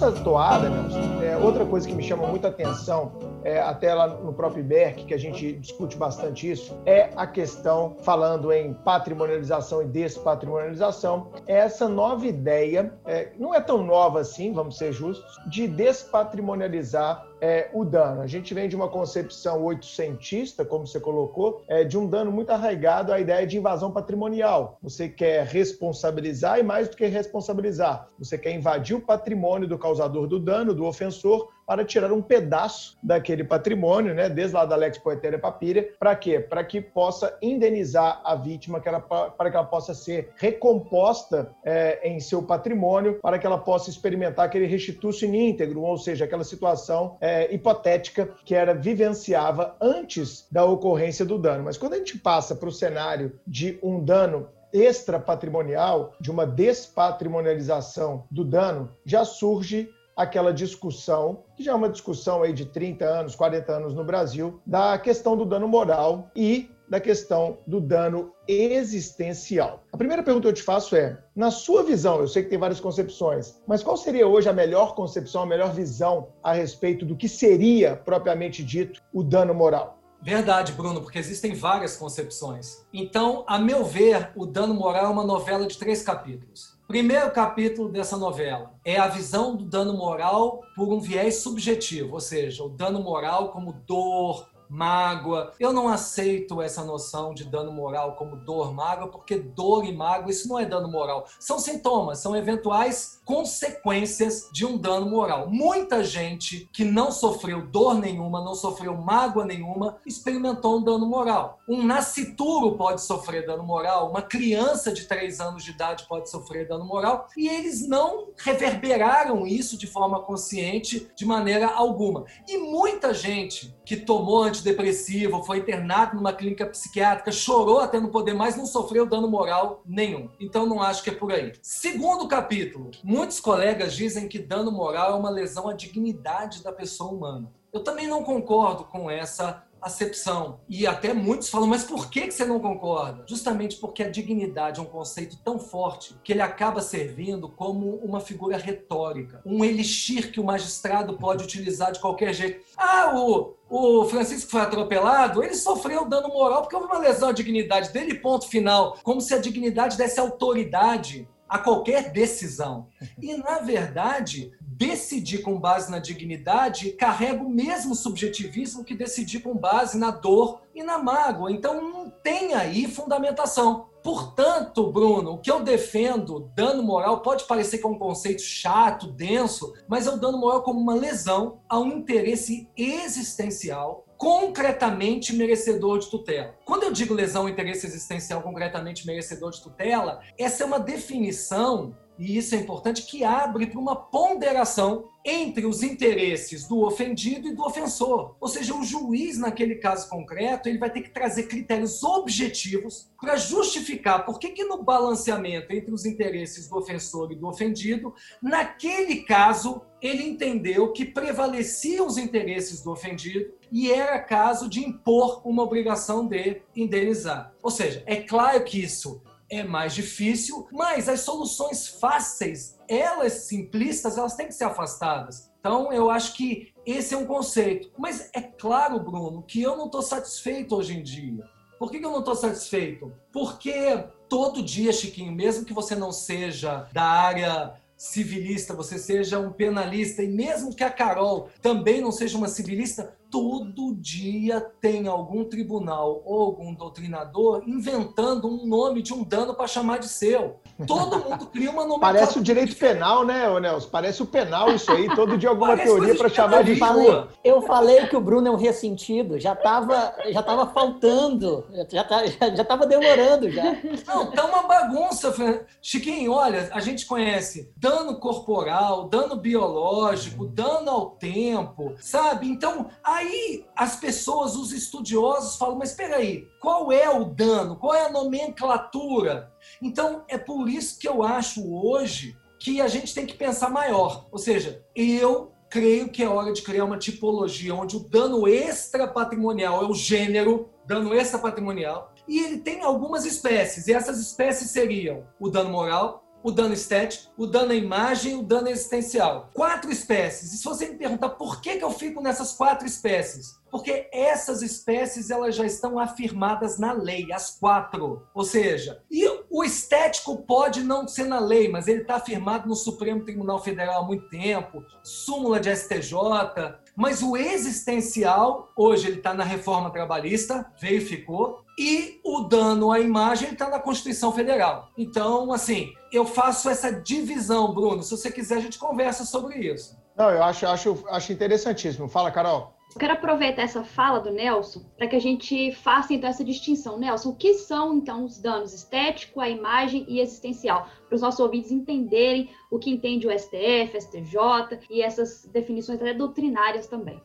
Speaker 1: Nessa toada, é, outra coisa que me chama muita atenção, é, até lá no próprio IBERC, que a gente discute bastante isso, é a questão, falando em patrimonialização e despatrimonialização, é essa nova ideia, é, não é tão nova assim, vamos ser justos, de despatrimonializar é, o dano? A gente vem de uma concepção oitocentista, como você colocou, é, de um dano muito arraigado à ideia de invasão patrimonial. Você quer responsabilizar e mais do que responsabilizar, você quer invadir o patrimônio do causador do dano, do ofensor, para tirar um pedaço daquele patrimônio, né, desde lá da Lex Poetéria Papíria, para quê? Para que possa indenizar a vítima, que ela, para que ela possa ser recomposta é, em seu patrimônio, para que ela possa experimentar aquele restituto íntegro, ou seja, aquela situação é, hipotética que era vivenciava antes da ocorrência do dano. Mas quando a gente passa para o cenário de um dano extra patrimonial, de uma despatrimonialização do dano, já surge aquela discussão, que já é uma discussão aí de 30 anos, 40 anos no Brasil, da questão do dano moral e da questão do dano existencial. A primeira pergunta que eu te faço é: na sua visão, eu sei que tem várias concepções, mas qual seria hoje a melhor concepção, a melhor visão a respeito do que seria propriamente dito o dano moral?
Speaker 4: Verdade, Bruno, porque existem várias concepções. Então, a meu ver, o dano moral é uma novela de três capítulos. Primeiro capítulo dessa novela é a visão do dano moral por um viés subjetivo, ou seja, o dano moral como dor, mágoa. Eu não aceito essa noção de dano moral como dor, mágoa, porque dor e mágoa, isso não é dano moral. São sintomas, são eventuais consequências de um dano moral. Muita gente que não sofreu dor nenhuma, não sofreu mágoa nenhuma, experimentou um dano moral. Um nascituro pode sofrer dano moral, uma criança de 3 anos de idade pode sofrer dano moral, e eles não reverberaram isso de forma consciente de maneira alguma. E muita gente que tomou antidepressivo, foi internado numa clínica psiquiátrica, chorou até não poder mais, não sofreu dano moral nenhum. Então não acho que é por aí. Segundo capítulo, muitos colegas dizem que dano moral é uma lesão à dignidade da pessoa humana. Eu também não concordo com essa acepção. E até muitos falam, mas por que você não concorda? Justamente porque a dignidade é um conceito tão forte que ele acaba servindo como uma figura retórica, um elixir que o magistrado pode utilizar de qualquer jeito. Ah, o, o Francisco foi atropelado, ele sofreu dano moral porque houve uma lesão à dignidade dele, ponto final. Como se a dignidade desse autoridade a qualquer decisão. E, na verdade, decidir com base na dignidade carrega o mesmo subjetivismo que decidir com base na dor e na mágoa. Então, não tem aí fundamentação. Portanto, Bruno, o que eu defendo, dano moral, pode parecer que é um conceito chato, denso, mas é o dano moral como uma lesão a um interesse existencial concretamente merecedor de tutela. Quando eu digo lesão interesse existencial concretamente merecedor de tutela, essa é uma definição e isso é importante, que abre para uma ponderação entre os interesses do ofendido e do ofensor. Ou seja, o juiz, naquele caso concreto, ele vai ter que trazer critérios objetivos para justificar por que, que no balanceamento entre os interesses do ofensor e do ofendido, naquele caso, ele entendeu que prevaleciam os interesses do ofendido e era caso de impor uma obrigação de indenizar. Ou seja, é claro que isso é mais difícil, mas as soluções fáceis, elas simplistas, elas têm que ser afastadas. Então, eu acho que esse é um conceito. Mas é claro, Bruno, que eu não estou satisfeito hoje em dia. Por que, eu não estou satisfeito? Porque todo dia, Chiquinho, mesmo que você não seja da área civilista, você seja um penalista, e mesmo que a Carol também não seja uma civilista, todo dia tem algum tribunal ou algum doutrinador inventando um nome de um dano para chamar de seu. Todo mundo cria uma nomenclatura.
Speaker 1: Parece o direito penal, né, Nelson? Parece o penal isso aí. Todo dia alguma Parece teoria para chamar de
Speaker 2: falei, Eu falei que o Bruno é um ressentido. Já estava já tava faltando. Já, tá, já, já tava demorando já.
Speaker 4: Não, tá uma bagunça. Chiquinho, olha, a gente conhece dano corporal, dano biológico, dano ao tempo, sabe? Então, aí as pessoas, os estudiosos falam, mas espera aí, qual é o dano? Qual é a nomenclatura? Então, é por isso que eu acho hoje que a gente tem que pensar maior. Ou seja, eu creio que é hora de criar uma tipologia onde o dano extra patrimonial é o gênero, dano extra patrimonial, e ele tem algumas espécies, e essas espécies seriam o dano moral, o dano estético, o dano à imagem o dano existencial. Quatro espécies. E se você me perguntar por que, que eu fico nessas quatro espécies? Porque essas espécies elas já estão afirmadas na lei, as quatro. Ou seja, e o estético pode não ser na lei, mas ele está afirmado no Supremo Tribunal Federal há muito tempo, súmula de STJ, mas o existencial, hoje ele está na reforma trabalhista, veio e ficou, e o dano à imagem está na Constituição Federal. Então, assim, eu faço essa divisão, Bruno. Se você quiser, a gente conversa sobre isso.
Speaker 1: Não, eu acho, acho, acho interessantíssimo. Fala, Carol.
Speaker 3: Eu quero aproveitar essa fala do Nelson para que a gente faça então essa distinção. Nelson, o que são então os danos estético, a imagem e existencial? Para os nossos ouvintes entenderem o que entende o STF, STJ e essas definições até doutrinárias também.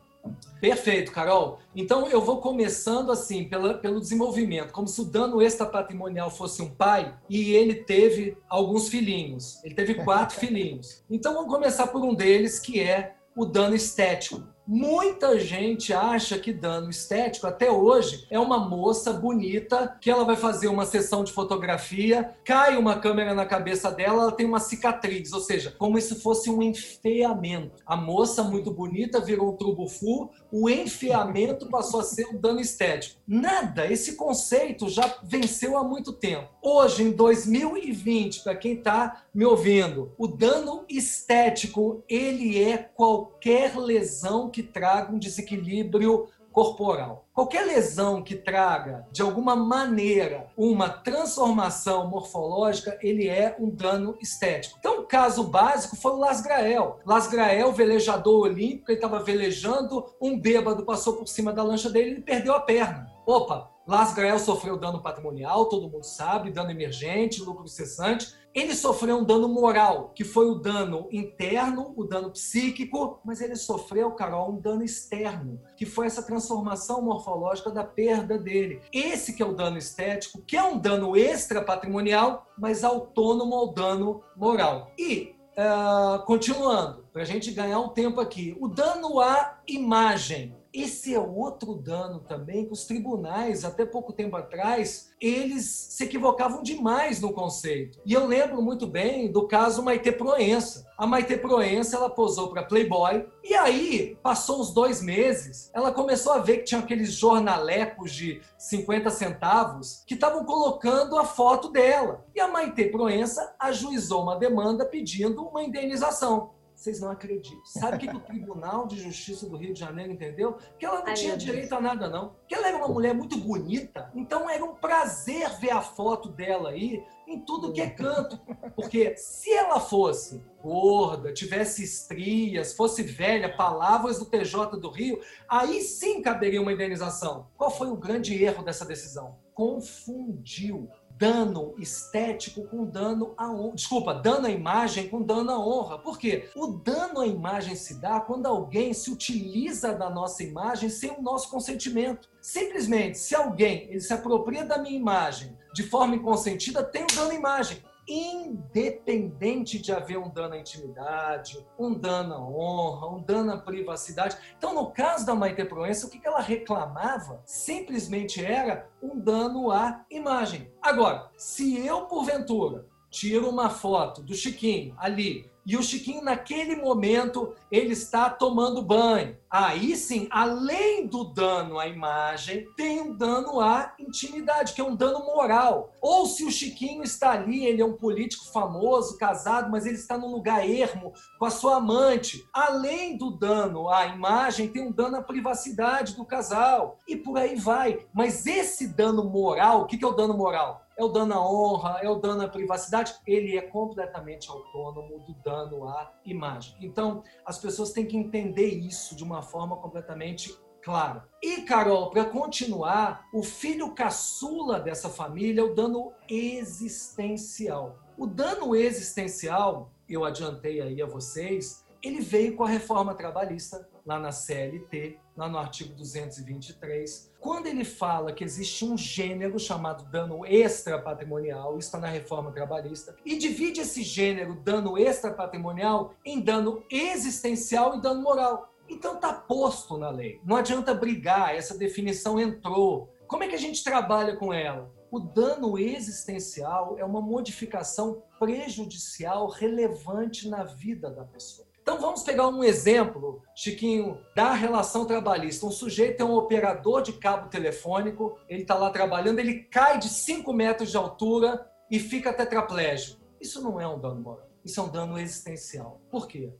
Speaker 4: Perfeito, Carol. Então eu vou começando assim pela, pelo desenvolvimento, como se o dano extrapatrimonial fosse um pai e ele teve alguns filhinhos. Ele teve quatro filhinhos. Então vamos começar por um deles que é o dano estético. Muita gente acha que dano estético, até hoje, é uma moça bonita que ela vai fazer uma sessão de fotografia, cai uma câmera na cabeça dela, ela tem uma cicatriz, ou seja, como se fosse um enfeamento. A moça muito bonita virou um trubufu, o enfeamento passou a ser um dano estético. Nada, esse conceito já venceu há muito tempo. Hoje, em 2020, para quem está me ouvindo, o dano estético, ele é qualquer lesão que traga um desequilíbrio corporal. Qualquer lesão que traga, de alguma maneira, uma transformação morfológica, ele é um dano estético. Então, o caso básico foi o Las Grael. Las Grael, velejador olímpico, ele estava velejando, um bêbado passou por cima da lancha dele e perdeu a perna. Opa, Las Grael sofreu dano patrimonial, todo mundo sabe, dano emergente, lucro cessante. Ele sofreu um dano moral, que foi o dano interno, o dano psíquico, mas ele sofreu, Carol, um dano externo, que foi essa transformação morfológica da perda dele. Esse que é o dano estético, que é um dano extra patrimonial, mas autônomo ao dano moral. E Uh, continuando, para a gente ganhar um tempo aqui, o dano à imagem. Esse é outro dano também que os tribunais, até pouco tempo atrás, eles se equivocavam demais no conceito. E eu lembro muito bem do caso Maite Proença. A Maite Proença, ela posou para Playboy e aí, passou uns dois meses, ela começou a ver que tinha aqueles jornalecos de 50 centavos que estavam colocando a foto dela. E a Maite Proença ajuizou uma demanda pedindo uma indenização. Vocês não acreditam. Sabe o que, que o Tribunal de Justiça do Rio de Janeiro entendeu? Que ela não Ai, tinha direito a nada, não. Que ela era uma mulher muito bonita, então era um prazer ver a foto dela aí em tudo que é canto. Porque se ela fosse gorda, tivesse estrias, fosse velha, palavras do TJ do Rio, aí sim caberia uma indenização. Qual foi o grande erro dessa decisão? Confundiu dano estético com dano à honra. Desculpa, dano à imagem com dano à honra. Por quê? O dano à imagem se dá quando alguém se utiliza da nossa imagem sem o nosso consentimento. Simplesmente, se alguém ele se apropria da minha imagem de forma inconsentida, tem o dano à imagem independente de haver um dano à intimidade, um dano à honra, um dano à privacidade. Então, no caso da Maite Proença, o que ela reclamava simplesmente era um dano à imagem. Agora, se eu, porventura, tiro uma foto do Chiquinho ali e o Chiquinho, naquele momento, ele está tomando banho. Aí sim, além do dano à imagem, tem um dano à intimidade, que é um dano moral. Ou se o Chiquinho está ali, ele é um político famoso, casado, mas ele está num lugar ermo com a sua amante. Além do dano à imagem, tem um dano à privacidade do casal. E por aí vai. Mas esse dano moral, o que é o dano moral? É o dano à honra, é o dano à privacidade, ele é completamente autônomo do dano à imagem. Então, as pessoas têm que entender isso de uma forma completamente clara. E, Carol, para continuar, o filho caçula dessa família é o dano existencial. O dano existencial, eu adiantei aí a vocês, ele veio com a reforma trabalhista lá na CLT, lá no artigo 223, quando ele fala que existe um gênero chamado dano extrapatrimonial, está na reforma trabalhista, e divide esse gênero dano extrapatrimonial em dano existencial e dano moral. Então está posto na lei. Não adianta brigar, essa definição entrou. Como é que a gente trabalha com ela? O dano existencial é uma modificação prejudicial relevante na vida da pessoa. Então vamos pegar um exemplo, Chiquinho, da relação trabalhista. Um sujeito é um operador de cabo telefônico, ele está lá trabalhando, ele cai de 5 metros de altura e fica tetraplégico. Isso não é um dano moral, isso é um dano existencial. Por quê?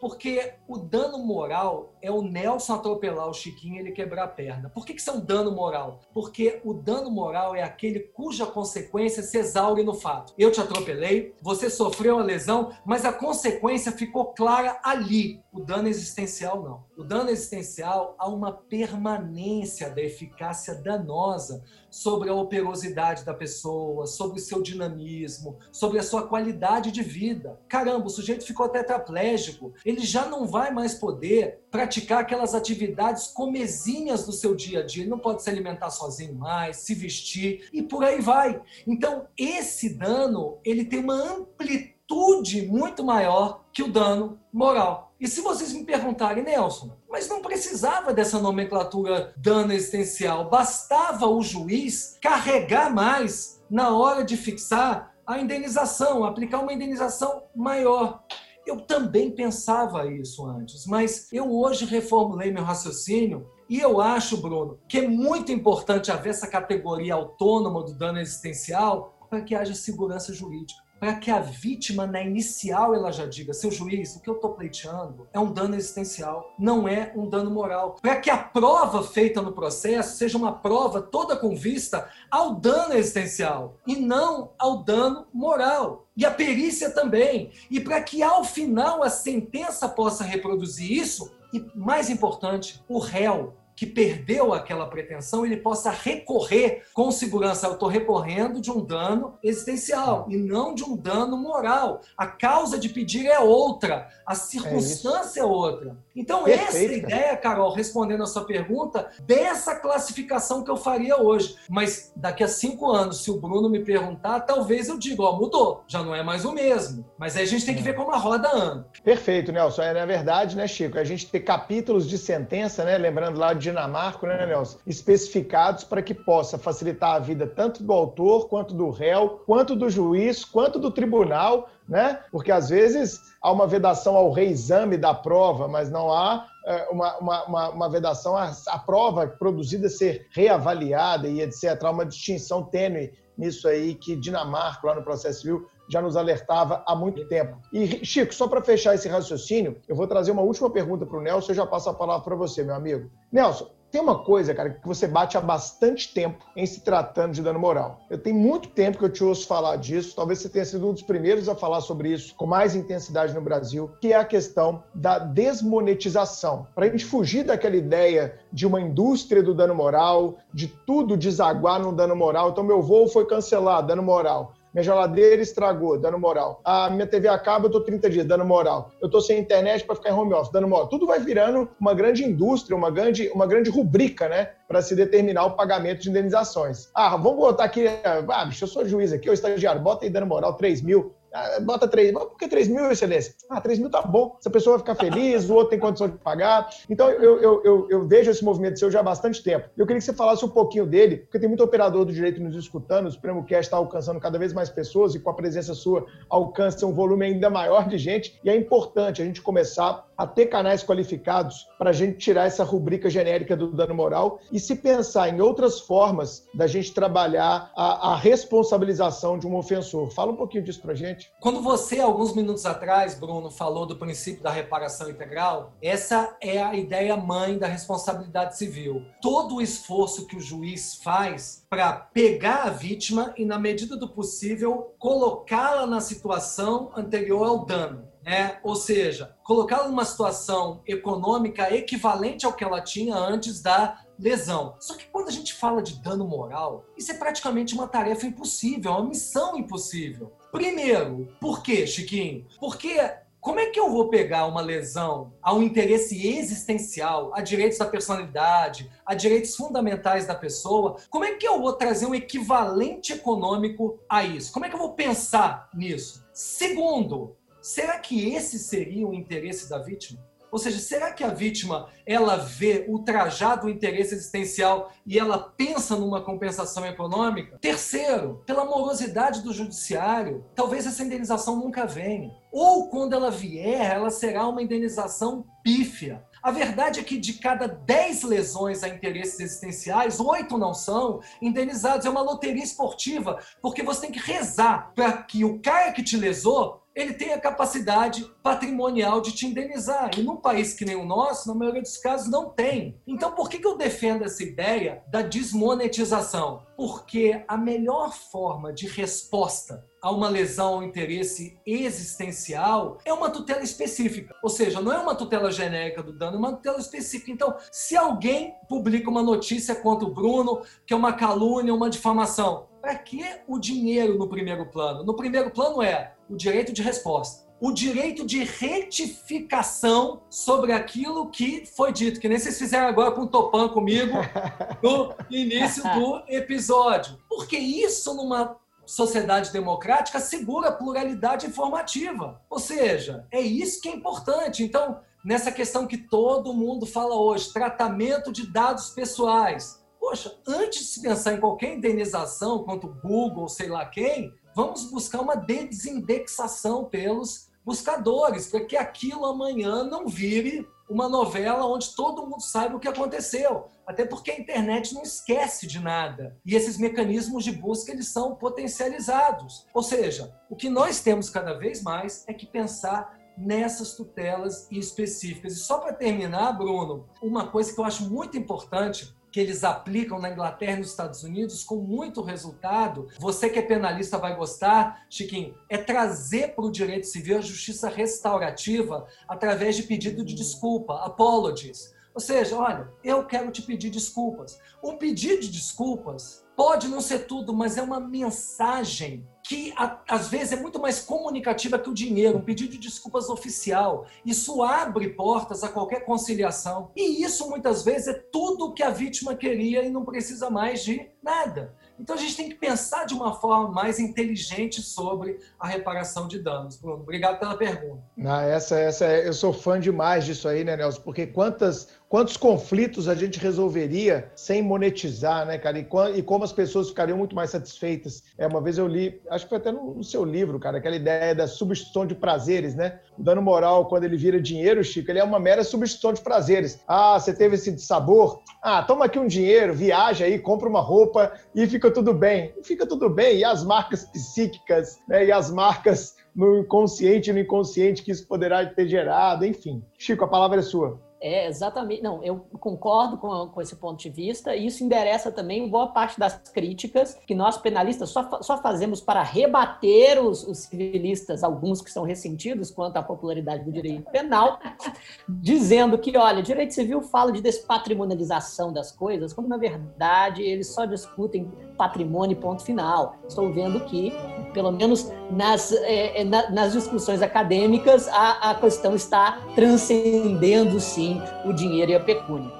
Speaker 4: Porque o dano moral é o Nelson atropelar o Chiquinho e ele quebrar a perna. Por que, que isso é um dano moral? Porque o dano moral é aquele cuja consequência se exaure no fato. Eu te atropelei, você sofreu a lesão, mas a consequência ficou clara ali. O dano existencial não. O dano existencial há uma permanência da eficácia danosa sobre a operosidade da pessoa, sobre o seu dinamismo, sobre a sua qualidade de vida. Caramba, o sujeito ficou tetraplégico, ele já não vai mais poder praticar aquelas atividades comezinhas do seu dia a dia, ele não pode se alimentar sozinho mais, se vestir e por aí vai. Então, esse dano, ele tem uma amplitude muito maior que o dano moral. E se vocês me perguntarem, Nelson, mas não precisava dessa nomenclatura dano existencial, bastava o juiz carregar mais na hora de fixar a indenização, aplicar uma indenização maior. Eu também pensava isso antes, mas eu hoje reformulei meu raciocínio e eu acho, Bruno, que é muito importante haver essa categoria autônoma do dano existencial para que haja segurança jurídica para que a vítima, na inicial, ela já diga: seu juiz, o que eu estou pleiteando é um dano existencial, não é um dano moral. Para que a prova feita no processo seja uma prova toda com vista ao dano existencial e não ao dano moral. E a perícia também. E para que ao final a sentença possa reproduzir isso, e mais importante, o réu que perdeu aquela pretensão, ele possa recorrer com segurança. Eu estou recorrendo de um dano existencial e não de um dano moral. A causa de pedir é outra, a circunstância é, é outra. Então, Perfeito, essa é a ideia, Carol, respondendo a sua pergunta, dessa classificação que eu faria hoje. Mas daqui a cinco anos, se o Bruno me perguntar, talvez eu diga, ó, mudou, já não é mais o mesmo. Mas aí a gente tem que é. ver como a roda anda.
Speaker 1: Perfeito, Nelson. É, na verdade, né, Chico, a gente tem capítulos de sentença, né, lembrando lá de Dinamarca, né, Nelson, especificados para que possa facilitar a vida tanto do autor, quanto do réu, quanto do juiz, quanto do tribunal, né? Porque às vezes há uma vedação ao reexame da prova, mas não há é, uma, uma, uma, vedação à, à prova produzida ser reavaliada e etc. Há uma distinção tênue nisso aí que Dinamarca, lá no processo civil, já nos alertava há muito tempo. E, Chico, só para fechar esse raciocínio, eu vou trazer uma última pergunta para o Nelson e já passo a palavra para você, meu amigo. Nelson, tem uma coisa, cara, que você bate há bastante tempo em se tratando de dano moral. Eu tenho muito tempo que eu te ouço falar disso, talvez você tenha sido um dos primeiros a falar sobre isso com mais intensidade no Brasil, que é a questão da desmonetização. Para a gente fugir daquela ideia de uma indústria do dano moral, de tudo desaguar no dano moral. Então, meu voo foi cancelado, dano moral. Minha geladeira estragou, dando moral. A minha TV acaba, eu tô 30 dias, dando moral. Eu tô sem internet para ficar em home office, dando moral. Tudo vai virando uma grande indústria, uma grande, uma grande rubrica, né? Para se determinar o pagamento de indenizações. Ah, vamos botar aqui. Ah, bicho, eu sou juiz aqui, eu estagiário, bota aí dando moral 3 mil. Ah, bota 3 mil. Por que 3 mil, excelência? Ah, 3 mil tá bom. Essa pessoa vai ficar feliz, o outro tem condição de pagar. Então, eu, eu, eu, eu, vejo esse movimento seu já há bastante tempo. Eu queria que você falasse um pouquinho dele, porque tem muito operador do direito nos escutando, o Supremo Cast está alcançando cada vez mais pessoas e com a presença sua alcança um volume ainda maior de gente. E é importante a gente começar a ter canais qualificados para a gente tirar essa rubrica genérica do dano moral e se pensar em outras formas da gente trabalhar a, a responsabilização de um ofensor. Fala um pouquinho disso para gente.
Speaker 4: Quando você, alguns minutos atrás, Bruno, falou do princípio da reparação integral, essa é a ideia mãe da responsabilidade civil. Todo o esforço que o juiz faz para pegar a vítima e, na medida do possível, colocá-la na situação anterior ao dano. É, ou seja, colocá-la numa situação econômica equivalente ao que ela tinha antes da lesão. Só que quando a gente fala de dano moral, isso é praticamente uma tarefa impossível, uma missão impossível. Primeiro, por quê, Chiquinho? Porque como é que eu vou pegar uma lesão a um interesse existencial, a direitos da personalidade, a direitos fundamentais da pessoa? Como é que eu vou trazer um equivalente econômico a isso? Como é que eu vou pensar nisso? Segundo, Será que esse seria o interesse da vítima? Ou seja, será que a vítima ela vê ultrajado o interesse existencial e ela pensa numa compensação econômica? Terceiro, pela morosidade do judiciário, talvez essa indenização nunca venha. ou quando ela vier, ela será uma indenização pífia. A verdade é que de cada 10 lesões a interesses existenciais, oito não são indenizados. É uma loteria esportiva, porque você tem que rezar para que o cara que te lesou ele tem a capacidade patrimonial de te indenizar. E num país que nem o nosso, na maioria dos casos, não tem. Então, por que eu defendo essa ideia da desmonetização? Porque a melhor forma de resposta a uma lesão ao interesse existencial é uma tutela específica. Ou seja, não é uma tutela genérica do dano, é uma tutela específica. Então, se alguém publica uma notícia contra o Bruno, que é uma calúnia, uma difamação, para que o dinheiro no primeiro plano? No primeiro plano é o direito de resposta. O direito de retificação sobre aquilo que foi dito, que nem vocês fizeram agora com o Topan comigo no início do episódio. Porque isso, numa sociedade democrática, segura a pluralidade informativa. Ou seja, é isso que é importante. Então, nessa questão que todo mundo fala hoje, tratamento de dados pessoais. Poxa, antes de se pensar em qualquer indenização quanto Google, sei lá quem, vamos buscar uma desindexação pelos buscadores, para que aquilo amanhã não vire uma novela onde todo mundo sabe o que aconteceu. Até porque a internet não esquece de nada. E esses mecanismos de busca eles são potencializados. Ou seja, o que nós temos cada vez mais é que pensar nessas tutelas específicas. E só para terminar, Bruno, uma coisa que eu acho muito importante que eles aplicam na Inglaterra e nos Estados Unidos com muito resultado. Você que é penalista vai gostar, Chiquinho, é trazer para o direito civil a justiça restaurativa através de pedido de desculpa, apologies. Ou seja, olha, eu quero te pedir desculpas. Um pedido de desculpas pode não ser tudo, mas é uma mensagem que às vezes é muito mais comunicativa que o dinheiro, um pedido de desculpas oficial. Isso abre portas a qualquer conciliação. E isso muitas vezes é tudo que a vítima queria e não precisa mais de nada. Então a gente tem que pensar de uma forma mais inteligente sobre a reparação de danos. Bruno, obrigado pela pergunta.
Speaker 1: Não, essa, essa, eu sou fã demais disso aí, né, Nelson? Porque quantas, quantos conflitos a gente resolveria sem monetizar, né, cara? E, e como as pessoas ficariam muito mais satisfeitas. É, uma vez eu li, acho que foi até no, no seu livro, cara, aquela ideia da substituição de prazeres, né? O dano moral, quando ele vira dinheiro, Chico, ele é uma mera substituição de prazeres. Ah, você teve esse sabor? Ah, toma aqui um dinheiro, viaja aí, compra uma roupa e fica tudo bem. Fica tudo bem. E as marcas psíquicas, né? E as marcas no inconsciente e no inconsciente que isso poderá ter gerado, enfim. Chico, a palavra é sua.
Speaker 2: É, exatamente. Não, eu concordo com, com esse ponto de vista. E isso endereça também boa parte das críticas que nós penalistas só, só fazemos para rebater os, os civilistas, alguns que são ressentidos quanto à popularidade do direito penal, dizendo que, olha, direito civil fala de despatrimonialização das coisas, quando na verdade eles só discutem patrimônio ponto final. Estou vendo que, pelo menos nas, é, é nas discussões acadêmicas, a, a questão está transcendendo, sim, o dinheiro e a pecúnia.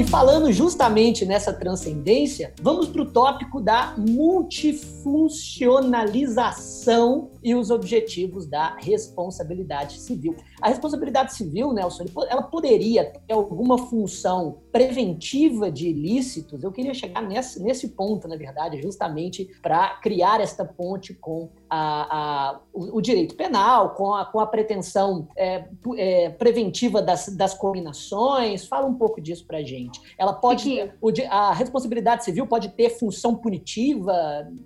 Speaker 2: E falando justamente nessa transcendência, vamos para o tópico da multifuncionalização e os objetivos da responsabilidade civil. A responsabilidade civil, Nelson, ela poderia ter alguma função preventiva de ilícitos. Eu queria chegar nesse, nesse ponto, na verdade, justamente para criar esta ponte com a, a, o, o, direito penal, com a, com a pretensão é, é, preventiva das, das combinações. Fala um pouco disso para gente. Ela pode, o, a responsabilidade civil pode ter função punitiva.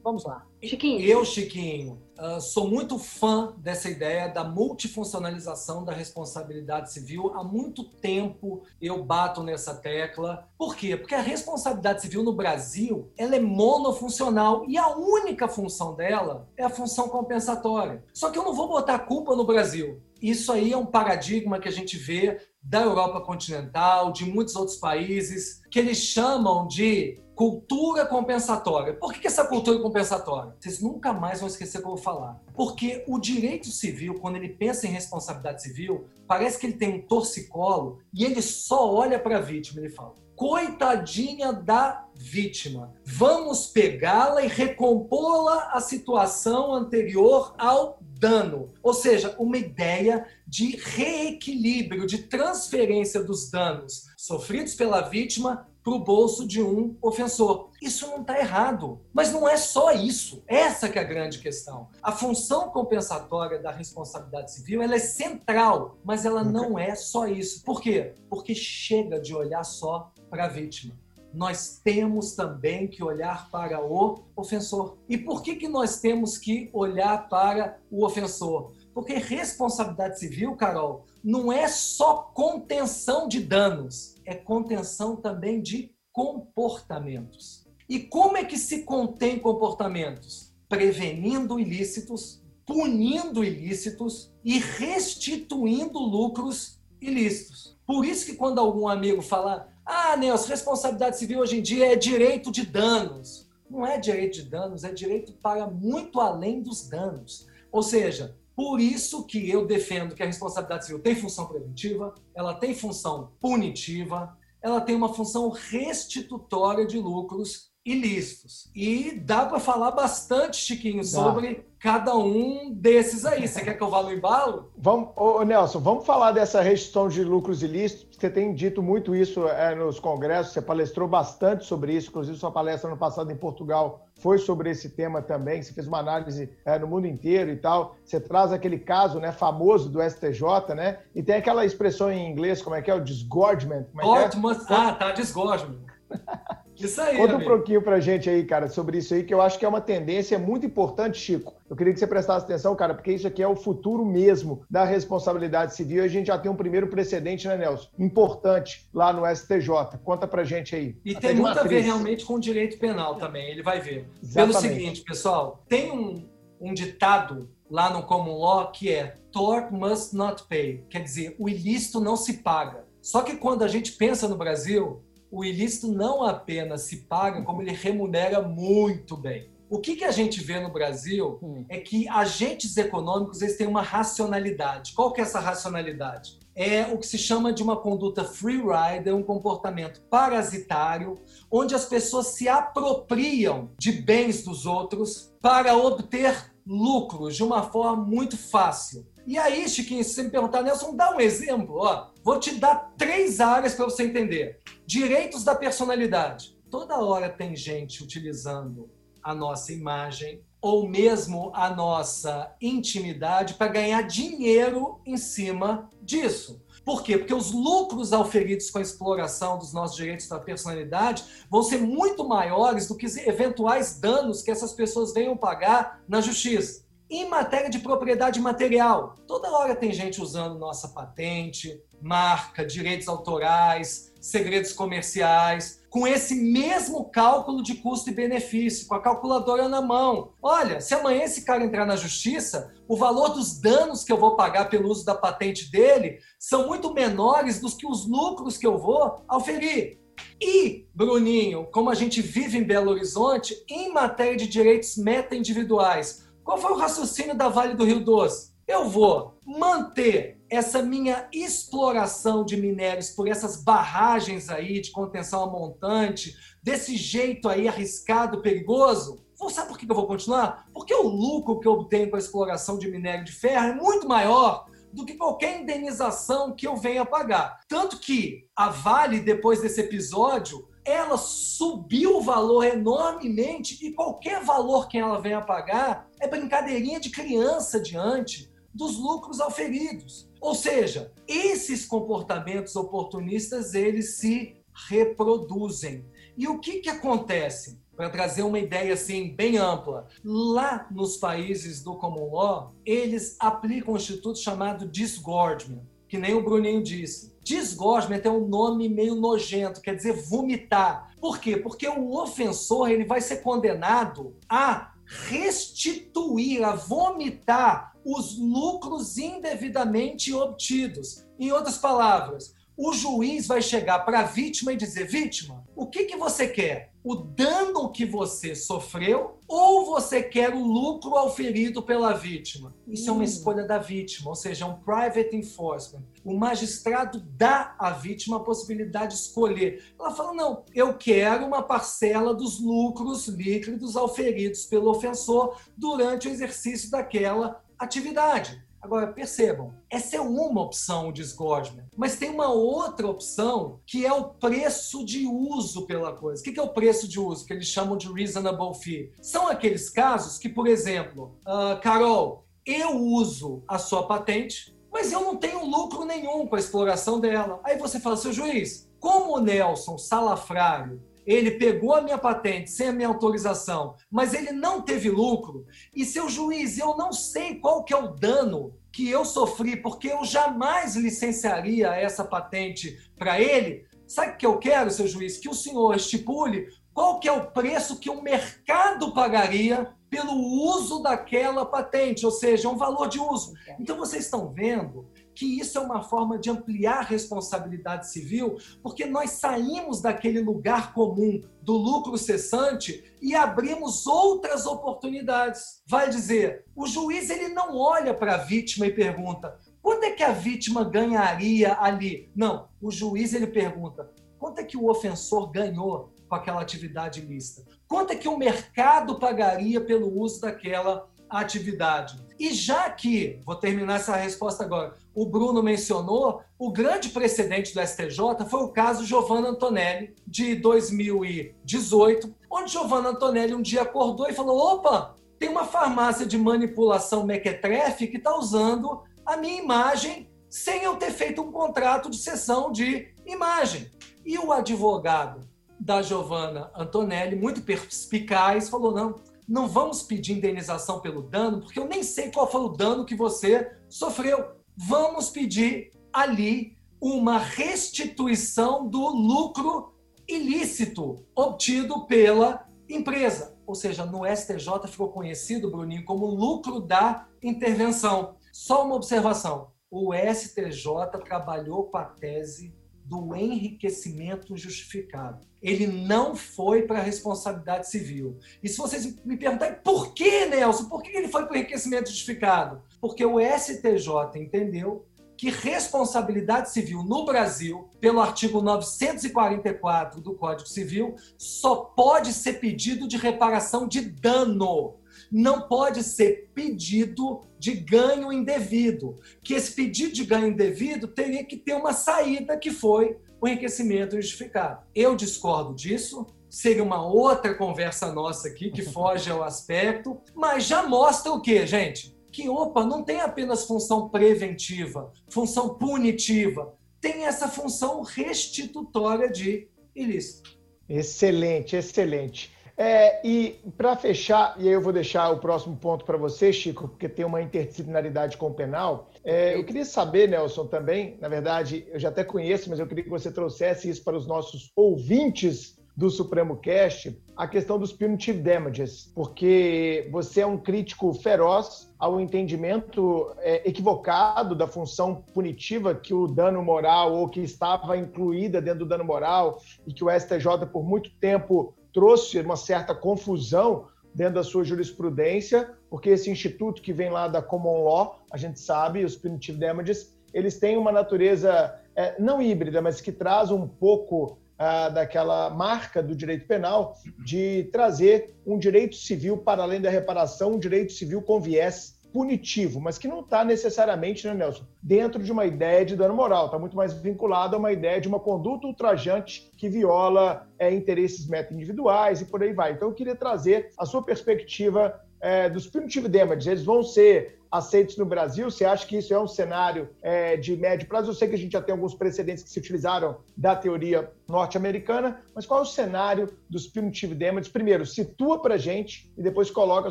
Speaker 2: Vamos lá.
Speaker 4: Chiquinho. Eu, Chiquinho, uh, sou muito fã dessa ideia da multifuncionalização da responsabilidade civil. Há muito tempo eu bato nessa tecla. Por quê? Porque a responsabilidade civil no Brasil ela é monofuncional e a única função dela é a função compensatória. Só que eu não vou botar culpa no Brasil. Isso aí é um paradigma que a gente vê da Europa continental, de muitos outros países, que eles chamam de cultura compensatória. Por que essa cultura compensatória? Vocês nunca mais vão esquecer o que eu vou falar. Porque o direito civil, quando ele pensa em responsabilidade civil, parece que ele tem um torcicolo e ele só olha para a vítima. Ele fala: coitadinha da vítima. Vamos pegá-la e recompô-la à situação anterior ao dano. Ou seja, uma ideia de reequilíbrio, de transferência dos danos sofridos pela vítima para o bolso de um ofensor. Isso não está errado. Mas não é só isso. Essa que é a grande questão. A função compensatória da responsabilidade civil ela é central, mas ela não é só isso. Por quê? Porque chega de olhar só para a vítima nós temos também que olhar para o ofensor. E por que, que nós temos que olhar para o ofensor? Porque responsabilidade civil, Carol, não é só contenção de danos, é contenção também de comportamentos. E como é que se contém comportamentos? Prevenindo ilícitos, punindo ilícitos e restituindo lucros ilícitos. Por isso que quando algum amigo fala, ah, Nelson, responsabilidade civil hoje em dia é direito de danos. Não é direito de danos, é direito para muito além dos danos. Ou seja, por isso que eu defendo que a responsabilidade civil tem função preventiva, ela tem função punitiva, ela tem uma função restitutória de lucros ilícitos. E dá para falar bastante, Chiquinho, sobre cada um desses aí. Você quer que eu vá no embalo?
Speaker 1: Vamos, ô, Nelson, vamos falar dessa restituição de lucros ilícitos. Você tem dito muito isso é, nos congressos, você palestrou bastante sobre isso, inclusive sua palestra no passado em Portugal foi sobre esse tema também. Você fez uma análise é, no mundo inteiro e tal. Você traz aquele caso né, famoso do STJ, né? E tem aquela expressão em inglês, como é que é? O disgorgement. Como
Speaker 4: é, é? Ah, tá, disgorgement. Isso aí.
Speaker 1: Conta amigo. um pouquinho pra gente aí, cara, sobre isso aí, que eu acho que é uma tendência muito importante, Chico. Eu queria que você prestasse atenção, cara, porque isso aqui é o futuro mesmo da responsabilidade civil. E a gente já tem um primeiro precedente, né, Nelson? Importante lá no STJ. Conta pra gente aí.
Speaker 4: E tem muito a ver realmente com o direito penal também, ele vai ver. Exatamente. Pelo seguinte, pessoal, tem um, um ditado lá no Common Law que é tort must not pay, quer dizer, o ilícito não se paga. Só que quando a gente pensa no Brasil, o ilícito não apenas se paga, como ele remunera muito bem. O que, que a gente vê no Brasil hum. é que agentes econômicos eles têm uma racionalidade. Qual que é essa racionalidade? É o que se chama de uma conduta free rider, um comportamento parasitário, onde as pessoas se apropriam de bens dos outros para obter lucros de uma forma muito fácil. E aí, Chiquinho, se você me perguntar, Nelson, dá um exemplo. Ó, vou te dar três áreas para você entender. Direitos da personalidade. Toda hora tem gente utilizando a nossa imagem ou mesmo a nossa intimidade para ganhar dinheiro em cima disso. Por quê? Porque os lucros auferidos com a exploração dos nossos direitos da personalidade vão ser muito maiores do que eventuais danos que essas pessoas venham pagar na justiça. Em matéria de propriedade material, toda hora tem gente usando nossa patente, marca, direitos autorais, segredos comerciais, com esse mesmo cálculo de custo e benefício, com a calculadora na mão. Olha, se amanhã esse cara entrar na justiça, o valor dos danos que eu vou pagar pelo uso da patente dele são muito menores dos que os lucros que eu vou auferir. E, Bruninho, como a gente vive em Belo Horizonte, em matéria de direitos meta-individuais, qual foi o raciocínio da Vale do Rio Doce? Eu vou manter essa minha exploração de minérios por essas barragens aí de contenção a montante, desse jeito aí arriscado, perigoso. Sabe por que eu vou continuar? Porque o lucro que eu obtenho com a exploração de minério de ferro é muito maior do que qualquer indenização que eu venha pagar. Tanto que a Vale, depois desse episódio, ela subiu o valor enormemente e qualquer valor que ela venha pagar é brincadeirinha de criança diante dos lucros auferidos. Ou seja, esses comportamentos oportunistas eles se reproduzem. E o que, que acontece? Para trazer uma ideia assim bem ampla, lá nos países do common law, eles aplicam um instituto chamado disgorgement, que nem o Bruninho disse Desgosmento é um nome meio nojento, quer dizer vomitar. Por quê? Porque o ofensor ele vai ser condenado a restituir, a vomitar os lucros indevidamente obtidos. Em outras palavras, o juiz vai chegar para a vítima e dizer: vítima, o que, que você quer? O dano que você sofreu ou você quer o lucro auferido pela vítima. Isso hum. é uma hum. escolha da vítima, ou seja, é um private enforcement. O magistrado dá à vítima a possibilidade de escolher. Ela fala: não, eu quero uma parcela dos lucros líquidos auferidos pelo ofensor durante o exercício daquela atividade. Agora, percebam, essa é uma opção, o disgorgement. Mas tem uma outra opção que é o preço de uso pela coisa. O que é o preço de uso? Que eles chamam de reasonable fee. São aqueles casos que, por exemplo, uh, Carol, eu uso a sua patente, mas eu não tenho lucro nenhum com a exploração dela. Aí você fala, seu juiz, como o Nelson Salafrário ele pegou a minha patente sem a minha autorização, mas ele não teve lucro, e seu juiz, eu não sei qual que é o dano que eu sofri, porque eu jamais licenciaria essa patente para ele. Sabe o que eu quero, seu juiz? Que o senhor estipule qual que é o preço que o mercado pagaria pelo uso daquela patente, ou seja, um valor de uso. Então vocês estão vendo que isso é uma forma de ampliar a responsabilidade civil, porque nós saímos daquele lugar comum do lucro cessante e abrimos outras oportunidades. Vai dizer, o juiz ele não olha para a vítima e pergunta: quanto é que a vítima ganharia ali? Não, o juiz ele pergunta: quanto é que o ofensor ganhou com aquela atividade ilícita? Quanto é que o mercado pagaria pelo uso daquela atividade? E já que, vou terminar essa resposta agora, o Bruno mencionou, o grande precedente do STJ foi o caso Giovanna Antonelli, de 2018, onde Giovanna Antonelli um dia acordou e falou: opa, tem uma farmácia de manipulação mequetrefe que está usando a minha imagem sem eu ter feito um contrato de cessão de imagem. E o advogado da Giovanna Antonelli, muito perspicaz, falou: não, não vamos pedir indenização pelo dano, porque eu nem sei qual foi o dano que você sofreu. Vamos pedir ali uma restituição do lucro ilícito obtido pela empresa. Ou seja, no STJ ficou conhecido, Bruninho, como lucro da intervenção. Só uma observação: o STJ trabalhou com a tese do enriquecimento justificado. Ele não foi para a responsabilidade civil. E se vocês me perguntarem por que, Nelson, por que ele foi para o enriquecimento justificado? Porque o STJ entendeu que responsabilidade civil no Brasil, pelo artigo 944 do Código Civil, só pode ser pedido de reparação de dano não pode ser pedido de ganho indevido. Que esse pedido de ganho indevido teria que ter uma saída que foi o enriquecimento justificado. Eu discordo disso. Seria uma outra conversa nossa aqui que foge ao aspecto, mas já mostra o que, gente? Que opa, não tem apenas função preventiva, função punitiva, tem essa função restitutória de ilícito.
Speaker 1: Excelente, excelente. É, e para fechar, e aí eu vou deixar o próximo ponto para você, Chico, porque tem uma interdisciplinaridade com o penal. É, eu queria saber, Nelson, também, na verdade, eu já até conheço, mas eu queria que você trouxesse isso para os nossos ouvintes do Supremo Cast, a questão dos punitive damages, porque você é um crítico feroz ao entendimento é, equivocado da função punitiva que o dano moral ou que estava incluída dentro do dano moral e que o STJ por muito tempo trouxe uma certa confusão dentro da sua jurisprudência, porque esse instituto que vem lá da common law, a gente sabe, os punitive damages, eles têm uma natureza é, não híbrida, mas que traz um pouco ah, daquela marca do direito penal de trazer um direito civil para além da reparação, um direito civil com viés punitivo, mas que não está necessariamente, né, Nelson, dentro de uma ideia de dano moral, está muito mais vinculado a uma ideia de uma conduta ultrajante que viola é, interesses meta-individuais e por aí vai. Então, eu queria trazer a sua perspectiva é, dos punitive damages. Eles vão ser aceitos no Brasil? Você acha que isso é um cenário é, de médio prazo? Eu sei que a gente já tem alguns precedentes que se utilizaram da teoria norte-americana, mas qual é o cenário dos punitive damages? Primeiro, situa para gente e depois coloca a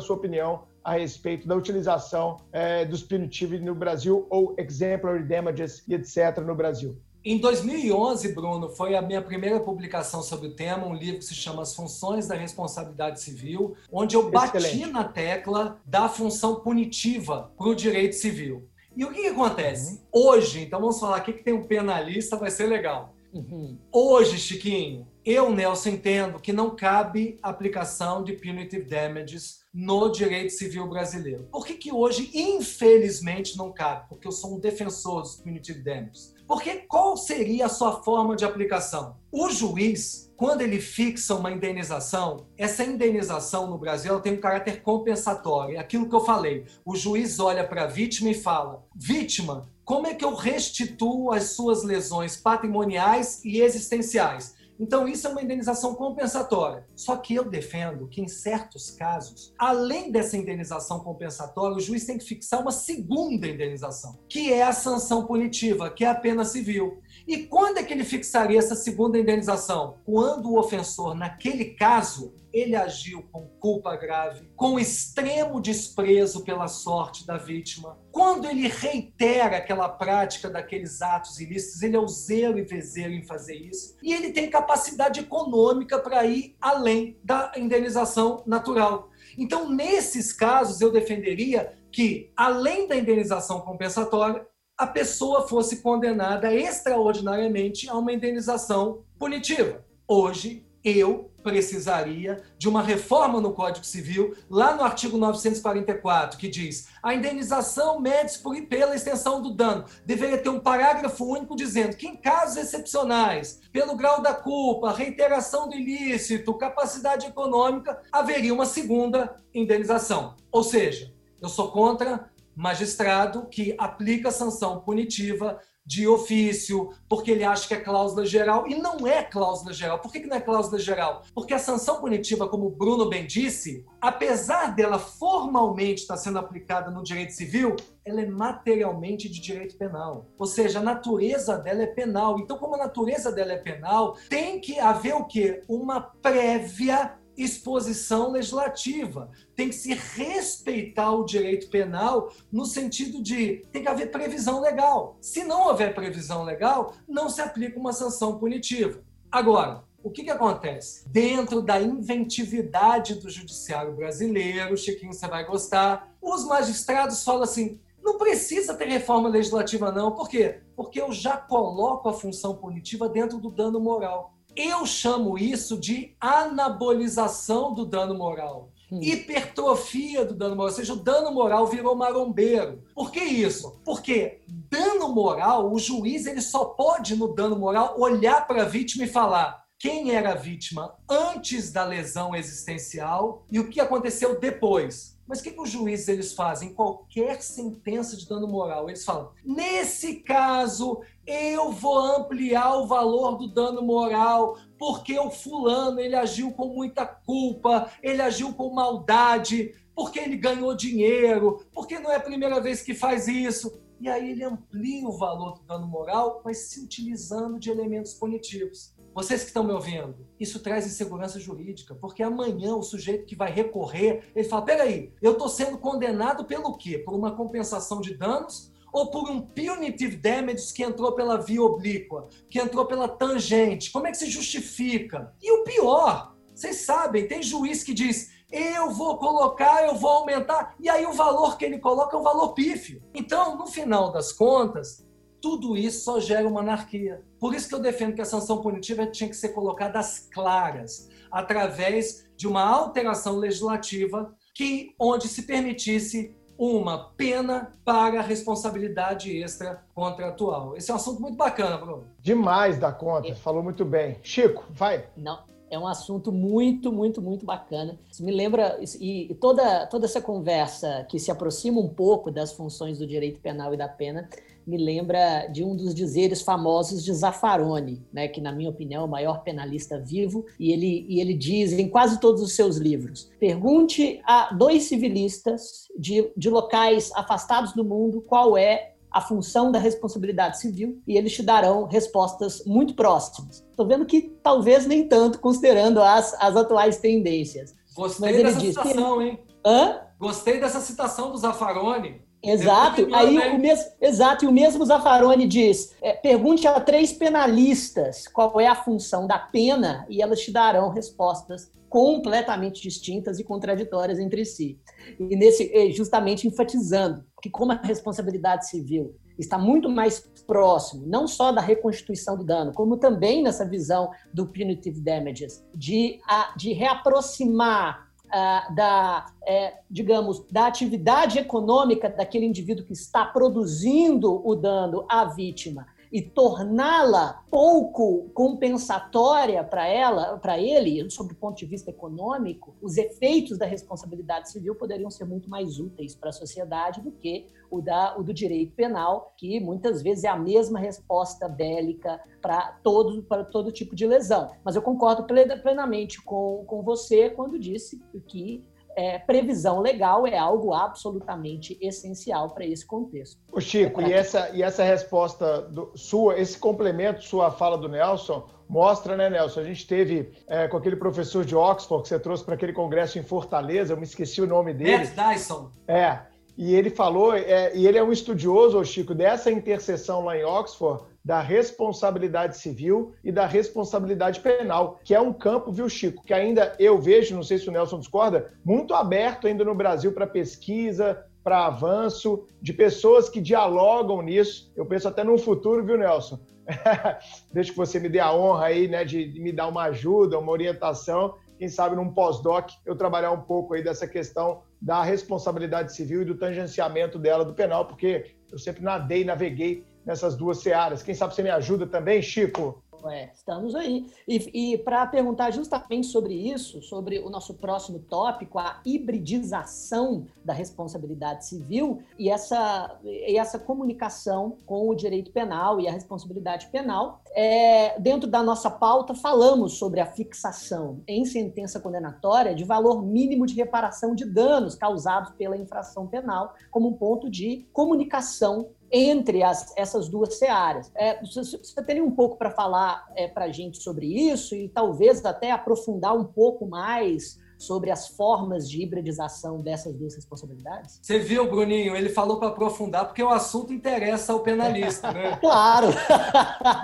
Speaker 1: sua opinião a respeito da utilização é, dos punitive no Brasil ou exemplary damages e etc. no Brasil.
Speaker 4: Em 2011, Bruno, foi a minha primeira publicação sobre o tema, um livro que se chama As Funções da Responsabilidade Civil, onde eu bati Excelente. na tecla da função punitiva para o direito civil. E o que, que acontece? Uhum. Hoje, então vamos falar aqui que tem um penalista, vai ser legal. Uhum. Hoje, Chiquinho, eu, Nelson, entendo que não cabe aplicação de punitive damages no direito civil brasileiro. Por que, que hoje, infelizmente, não cabe? Porque eu sou um defensor dos punitive damages. Porque qual seria a sua forma de aplicação? O juiz, quando ele fixa uma indenização, essa indenização no Brasil tem um caráter compensatório. É aquilo que eu falei. O juiz olha para a vítima e fala: vítima, como é que eu restituo as suas lesões patrimoniais e existenciais? Então, isso é uma indenização compensatória. Só que eu defendo que, em certos casos, além dessa indenização compensatória, o juiz tem que fixar uma segunda indenização, que é a sanção punitiva, que é a pena civil. E quando é que ele fixaria essa segunda indenização? Quando o ofensor, naquele caso, ele agiu com culpa grave, com extremo desprezo pela sorte da vítima. Quando ele reitera aquela prática daqueles atos ilícitos, ele é o zelo e vezeiro em fazer isso. E ele tem capacidade econômica para ir além da indenização natural. Então, nesses casos, eu defenderia que, além da indenização compensatória, a pessoa fosse condenada extraordinariamente a uma indenização punitiva. Hoje, eu precisaria de uma reforma no Código Civil, lá no artigo 944, que diz: a indenização mede-se pela extensão do dano. Deveria ter um parágrafo único dizendo que, em casos excepcionais, pelo grau da culpa, reiteração do ilícito, capacidade econômica, haveria uma segunda indenização. Ou seja, eu sou contra magistrado que aplica sanção punitiva de ofício, porque ele acha que é cláusula geral, e não é cláusula geral. Por que, que não é cláusula geral? Porque a sanção punitiva, como o Bruno bem disse, apesar dela formalmente estar sendo aplicada no direito civil, ela é materialmente de direito penal. Ou seja, a natureza dela é penal. Então, como a natureza dela é penal, tem que haver o quê? Uma prévia exposição legislativa. Tem que se respeitar o direito penal no sentido de tem que haver previsão legal. Se não houver previsão legal, não se aplica uma sanção punitiva. Agora, o que, que acontece? Dentro da inventividade do judiciário brasileiro, Chiquinho, você vai gostar, os magistrados falam assim: não precisa ter reforma legislativa, não. Por quê? Porque eu já coloco a função punitiva dentro do dano moral. Eu chamo isso de anabolização do dano moral. Hum. Hipertrofia do dano moral, ou seja, o dano moral virou marombeiro. Por que isso? Porque dano moral, o juiz ele só pode, no dano moral, olhar para a vítima e falar: quem era a vítima antes da lesão existencial e o que aconteceu depois. Mas o que, que os juízes eles fazem? Qualquer sentença de dano moral, eles falam: nesse caso, eu vou ampliar o valor do dano moral, porque o fulano ele agiu com muita culpa, ele agiu com maldade, porque ele ganhou dinheiro, porque não é a primeira vez que faz isso. E aí ele amplia o valor do dano moral, mas se utilizando de elementos punitivos. Vocês que estão me ouvindo, isso traz insegurança jurídica, porque amanhã o sujeito que vai recorrer, ele fala: peraí, eu estou sendo condenado pelo quê? Por uma compensação de danos ou por um punitive damages que entrou pela via oblíqua, que entrou pela tangente? Como é que se justifica? E o pior, vocês sabem, tem juiz que diz: eu vou colocar, eu vou aumentar, e aí o valor que ele coloca é um valor pífio. Então, no final das contas, tudo isso só gera uma anarquia. Por isso que eu defendo que a sanção punitiva tinha que ser colocada às claras, através de uma alteração legislativa que onde se permitisse uma pena para responsabilidade extra contratual. Esse é um assunto muito bacana, Bruno.
Speaker 1: Demais da conta, falou muito bem. Chico, vai.
Speaker 2: Não, é um assunto muito, muito, muito bacana. Isso me lembra, e toda, toda essa conversa que se aproxima um pouco das funções do direito penal e da pena, me lembra de um dos dizeres famosos de Zaffaroni, né, que, na minha opinião, é o maior penalista vivo, e ele, e ele diz em quase todos os seus livros: pergunte a dois civilistas de, de locais afastados do mundo qual é a função da responsabilidade civil e eles te darão respostas muito próximas. Estou vendo que talvez nem tanto, considerando as, as atuais tendências.
Speaker 4: Gostei dessa diz, citação, hein? Hã? Gostei dessa citação do Zaffaroni.
Speaker 2: Exato. Aí né? o mesmo, exato. E o mesmo Zaffaroni diz: é, pergunte a três penalistas qual é a função da pena e elas te darão respostas completamente distintas e contraditórias entre si. E nesse, justamente enfatizando que como a responsabilidade civil está muito mais próximo, não só da reconstituição do dano, como também nessa visão do punitive damages, de, de reaproximar uh, da, é, digamos, da atividade econômica daquele indivíduo que está produzindo o dano à vítima e torná-la pouco compensatória para ela, para ele, sob o ponto de vista econômico, os efeitos da responsabilidade civil poderiam ser muito mais úteis para a sociedade do que o, da, o do direito penal, que muitas vezes é a mesma resposta bélica para todo, para todo tipo de lesão. Mas eu concordo plenamente com, com você quando disse que é, previsão legal é algo absolutamente essencial para esse contexto.
Speaker 1: O Chico, é e, essa, e essa resposta do, sua, esse complemento sua fala do Nelson, mostra, né, Nelson? A gente teve é, com aquele professor de Oxford que você trouxe para aquele congresso em Fortaleza, eu me esqueci o nome dele.
Speaker 4: Matt Dyson.
Speaker 1: É, e ele falou, é, e ele é um estudioso, Chico, dessa interseção lá em Oxford, da responsabilidade civil e da responsabilidade penal, que é um campo, viu, Chico, que ainda eu vejo, não sei se o Nelson discorda, muito aberto ainda no Brasil para pesquisa, para avanço, de pessoas que dialogam nisso. Eu penso até no futuro, viu, Nelson? Deixa que você me dê a honra aí, né, de me dar uma ajuda, uma orientação. Quem sabe num pós-doc eu trabalhar um pouco aí dessa questão da responsabilidade civil e do tangenciamento dela do penal, porque eu sempre nadei, naveguei nessas duas searas. Quem sabe você me ajuda também, Chico?
Speaker 2: É, estamos aí. E, e para perguntar justamente sobre isso, sobre o nosso próximo tópico, a hibridização da responsabilidade civil e essa, e essa comunicação com o direito penal e a responsabilidade penal, é, dentro da nossa pauta, falamos sobre a fixação em sentença condenatória de valor mínimo de reparação de danos causados pela infração penal como um ponto de comunicação entre as, essas duas searas. É, você, você teria um pouco para falar é, para a gente sobre isso e talvez até aprofundar um pouco mais sobre as formas de hibridização dessas duas responsabilidades?
Speaker 4: Você viu, Bruninho? Ele falou para aprofundar porque o assunto interessa ao penalista, né?
Speaker 2: claro!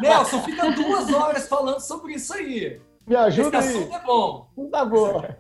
Speaker 4: Nelson, fica duas horas falando sobre isso aí.
Speaker 1: Me ajuda
Speaker 4: Esse assunto é bom.
Speaker 2: Por favor.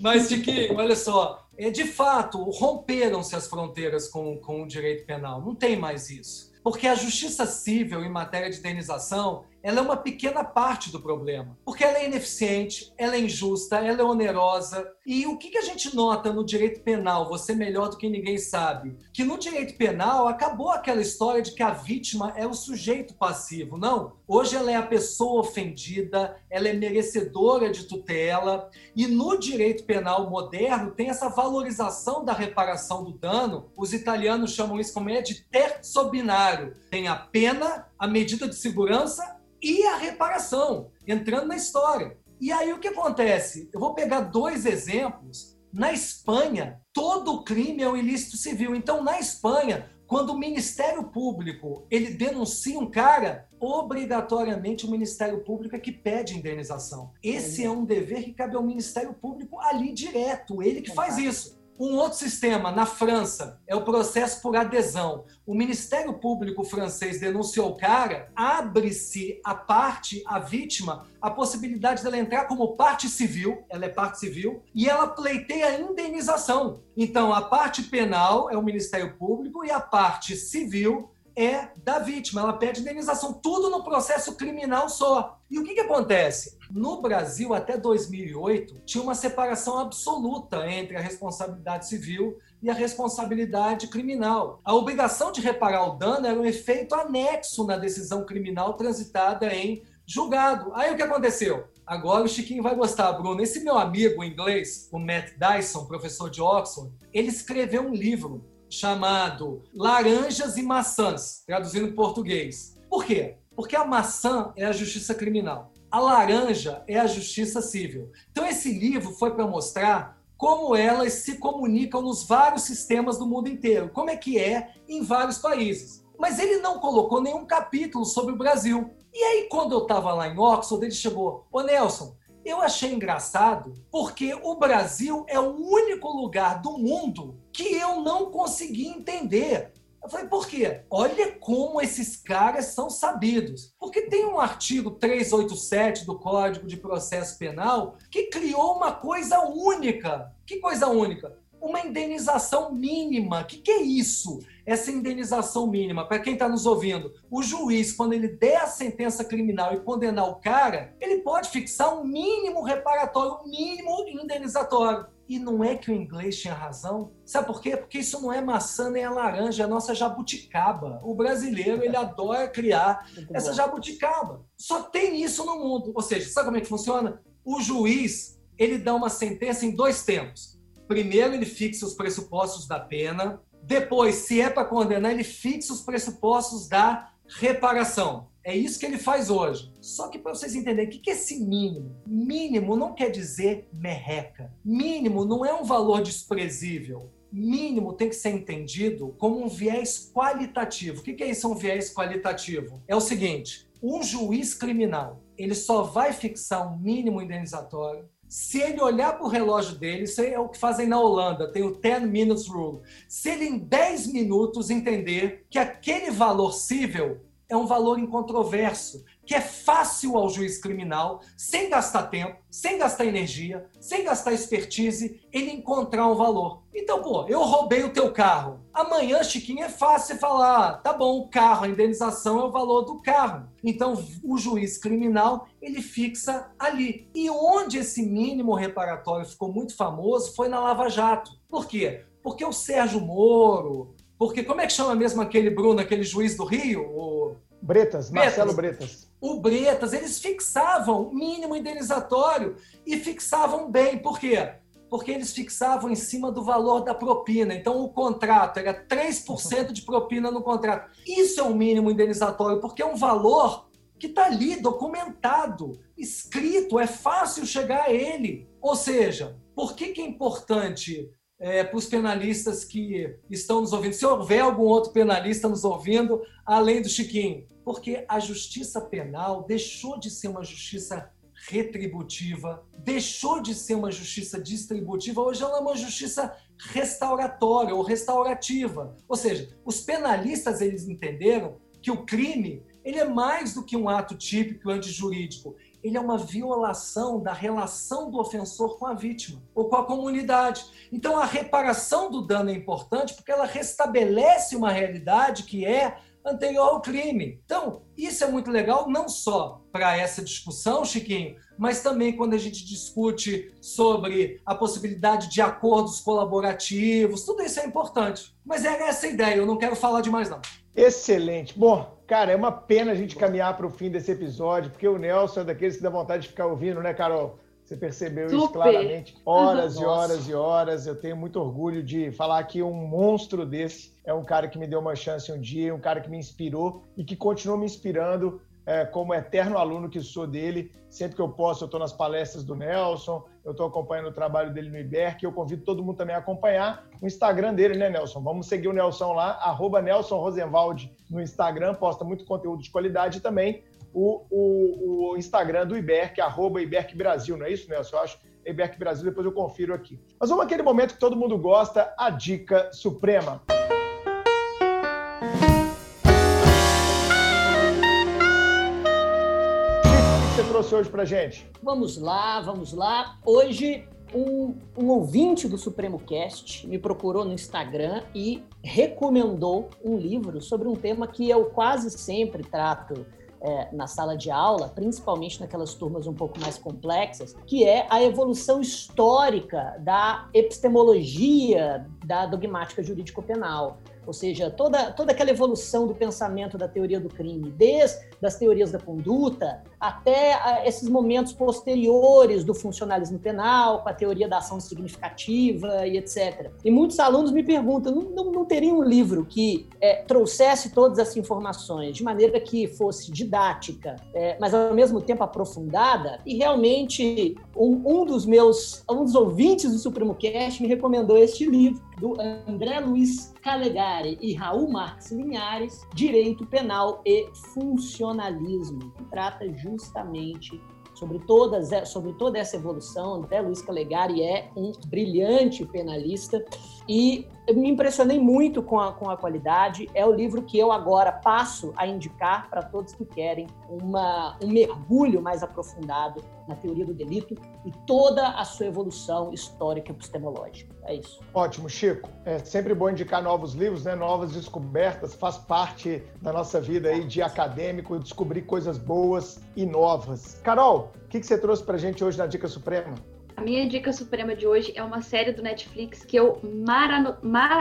Speaker 4: Mas, Tiquinho, olha só. É, de fato, romperam-se as fronteiras com, com o direito penal. Não tem mais isso. Porque a justiça civil em matéria de indenização ela é uma pequena parte do problema. Porque ela é ineficiente, ela é injusta, ela é onerosa. E o que, a gente nota no direito penal, você melhor do que ninguém sabe? Que no direito penal acabou aquela história de que a vítima é o sujeito passivo. Não. Hoje ela é a pessoa ofendida, ela é merecedora de tutela. E no direito penal moderno tem essa valorização da reparação do dano. Os italianos chamam isso como é de terzo binário. Tem a pena, a medida de segurança e a reparação, entrando na história. E aí o que acontece? Eu vou pegar dois exemplos. Na Espanha, todo crime é um ilícito civil. Então, na Espanha, quando o Ministério Público ele denuncia um cara, obrigatoriamente o Ministério Público é que pede indenização. Esse é um dever que cabe ao Ministério Público ali direto, ele que faz isso. Um outro sistema, na França, é o processo por adesão. O Ministério Público francês denunciou o cara, abre-se a parte, a vítima, a possibilidade dela entrar como parte civil, ela é parte civil, e ela pleiteia a indenização. Então, a parte penal é o Ministério Público e a parte civil é da vítima. Ela pede indenização, tudo no processo criminal só. E o que, que acontece? No Brasil, até 2008, tinha uma separação absoluta entre a responsabilidade civil e a responsabilidade criminal. A obrigação de reparar o dano era um efeito anexo na decisão criminal transitada em julgado. Aí o que aconteceu? Agora o Chiquinho vai gostar, Bruno. Esse meu amigo inglês, o Matt Dyson, professor de Oxford, ele escreveu um livro chamado Laranjas e Maçãs, traduzindo em português. Por quê? Porque a maçã é a justiça criminal, a laranja é a justiça civil. Então, esse livro foi para mostrar como elas se comunicam nos vários sistemas do mundo inteiro, como é que é em vários países. Mas ele não colocou nenhum capítulo sobre o Brasil. E aí, quando eu estava lá em Oxford, ele chegou: Ô Nelson, eu achei engraçado porque o Brasil é o único lugar do mundo que eu não consegui entender. Eu falei, por quê? Olha como esses caras são sabidos. Porque tem um artigo 387 do Código de Processo Penal que criou uma coisa única. Que coisa única? uma indenização mínima. O que, que é isso? Essa indenização mínima, para quem está nos ouvindo, o juiz, quando ele der a sentença criminal e condenar o cara, ele pode fixar um mínimo reparatório, um mínimo indenizatório. E não é que o inglês tinha razão. Sabe por quê? Porque isso não é maçã nem é laranja, é a nossa jabuticaba. O brasileiro, ele adora criar Muito essa bom. jabuticaba. Só tem isso no mundo. Ou seja, sabe como é que funciona? O juiz, ele dá uma sentença em dois tempos. Primeiro, ele fixa os pressupostos da pena. Depois, se é para condenar, ele fixa os pressupostos da reparação. É isso que ele faz hoje. Só que para vocês entenderem, o que é esse mínimo? Mínimo não quer dizer merreca. Mínimo não é um valor desprezível. Mínimo tem que ser entendido como um viés qualitativo. O que é isso, um viés qualitativo? É o seguinte: um juiz criminal ele só vai fixar um mínimo indenizatório se ele olhar para o relógio dele, isso é o que fazem na Holanda, tem o 10 minutes rule. Se ele em 10 minutos entender que aquele valor cível é um valor incontroverso, que é fácil ao juiz criminal, sem gastar tempo, sem gastar energia, sem gastar expertise, ele encontrar um valor. Então, pô, eu roubei o teu carro. Amanhã, Chiquinho, é fácil falar, ah, tá bom, o carro, a indenização é o valor do carro. Então, o juiz criminal, ele fixa ali. E onde esse mínimo reparatório ficou muito famoso foi na Lava Jato. Por quê? Porque o Sérgio Moro, porque como é que chama mesmo aquele Bruno, aquele juiz do Rio? O...
Speaker 1: Bretas, Marcelo Bretas.
Speaker 4: O Bretas, eles fixavam mínimo indenizatório e fixavam bem. Por quê? Porque eles fixavam em cima do valor da propina. Então, o contrato era 3% de propina no contrato. Isso é um mínimo indenizatório, porque é um valor que está ali, documentado, escrito, é fácil chegar a ele. Ou seja, por que, que é importante é, para os penalistas que estão nos ouvindo, se houver algum outro penalista nos ouvindo, além do Chiquinho, porque a justiça penal deixou de ser uma justiça retributiva, deixou de ser uma justiça distributiva, hoje ela é uma justiça restauratória ou restaurativa. Ou seja, os penalistas eles entenderam que o crime ele é mais do que um ato típico antijurídico ele é uma violação da relação do ofensor com a vítima ou com a comunidade. Então, a reparação do dano é importante porque ela restabelece uma realidade que é anterior ao crime. Então, isso é muito legal, não só para essa discussão, Chiquinho, mas também quando a gente discute sobre a possibilidade de acordos colaborativos, tudo isso é importante. Mas era essa a ideia, eu não quero falar demais, não.
Speaker 1: Excelente. Bom, Cara, é uma pena a gente caminhar para o fim desse episódio, porque o Nelson é daqueles que dá vontade de ficar ouvindo, né, Carol? Você percebeu Super. isso claramente. Horas uhum. e horas e horas. Eu tenho muito orgulho de falar que um monstro desse é um cara que me deu uma chance um dia, um cara que me inspirou e que continua me inspirando é, como eterno aluno que sou dele. Sempre que eu posso, eu estou nas palestras do Nelson, eu estou acompanhando o trabalho dele no IBERC, eu convido todo mundo também a acompanhar o Instagram dele, né, Nelson? Vamos seguir o Nelson lá, arroba Nelson Rosenwald no Instagram, posta muito conteúdo de qualidade e também o, o, o Instagram do IBERC, arroba IBERC Brasil, não é isso, Nelson? Eu acho IBERC Brasil, depois eu confiro aqui. Mas vamos aquele momento que todo mundo gosta, a dica suprema. você trouxe hoje para gente?
Speaker 2: Vamos lá, vamos lá. Hoje, um, um ouvinte do Supremo Cast me procurou no Instagram e recomendou um livro sobre um tema que eu quase sempre trato é, na sala de aula, principalmente naquelas turmas um pouco mais complexas, que é a evolução histórica da epistemologia da dogmática jurídico-penal. Ou seja, toda, toda aquela evolução do pensamento da teoria do crime, desde as teorias da conduta até ah, esses momentos posteriores do funcionalismo penal, com a teoria da ação significativa e etc. E muitos alunos me perguntam: não, não, não teria um livro que é, trouxesse todas essas informações de maneira que fosse didática, é, mas ao mesmo tempo aprofundada? E realmente, um, um dos meus, um dos ouvintes do Supremo Cast me recomendou este livro, do André Luiz Calegari e Raul Marques Linhares, Direito Penal e Funcionalismo, que trata justamente sobre, todas, sobre toda essa evolução. André Luiz Calegari é um brilhante penalista e me impressionei muito com a, com a qualidade. É o livro que eu agora passo a indicar para todos que querem uma, um mergulho mais aprofundado na teoria do delito e toda a sua evolução histórica epistemológica. É isso.
Speaker 1: Ótimo, Chico. É sempre bom indicar novos livros, né? novas descobertas, faz parte da nossa vida aí de acadêmico, descobrir coisas boas e novas. Carol, o que, que você trouxe para gente hoje na Dica Suprema?
Speaker 3: A minha dica suprema de hoje é uma série do Netflix que eu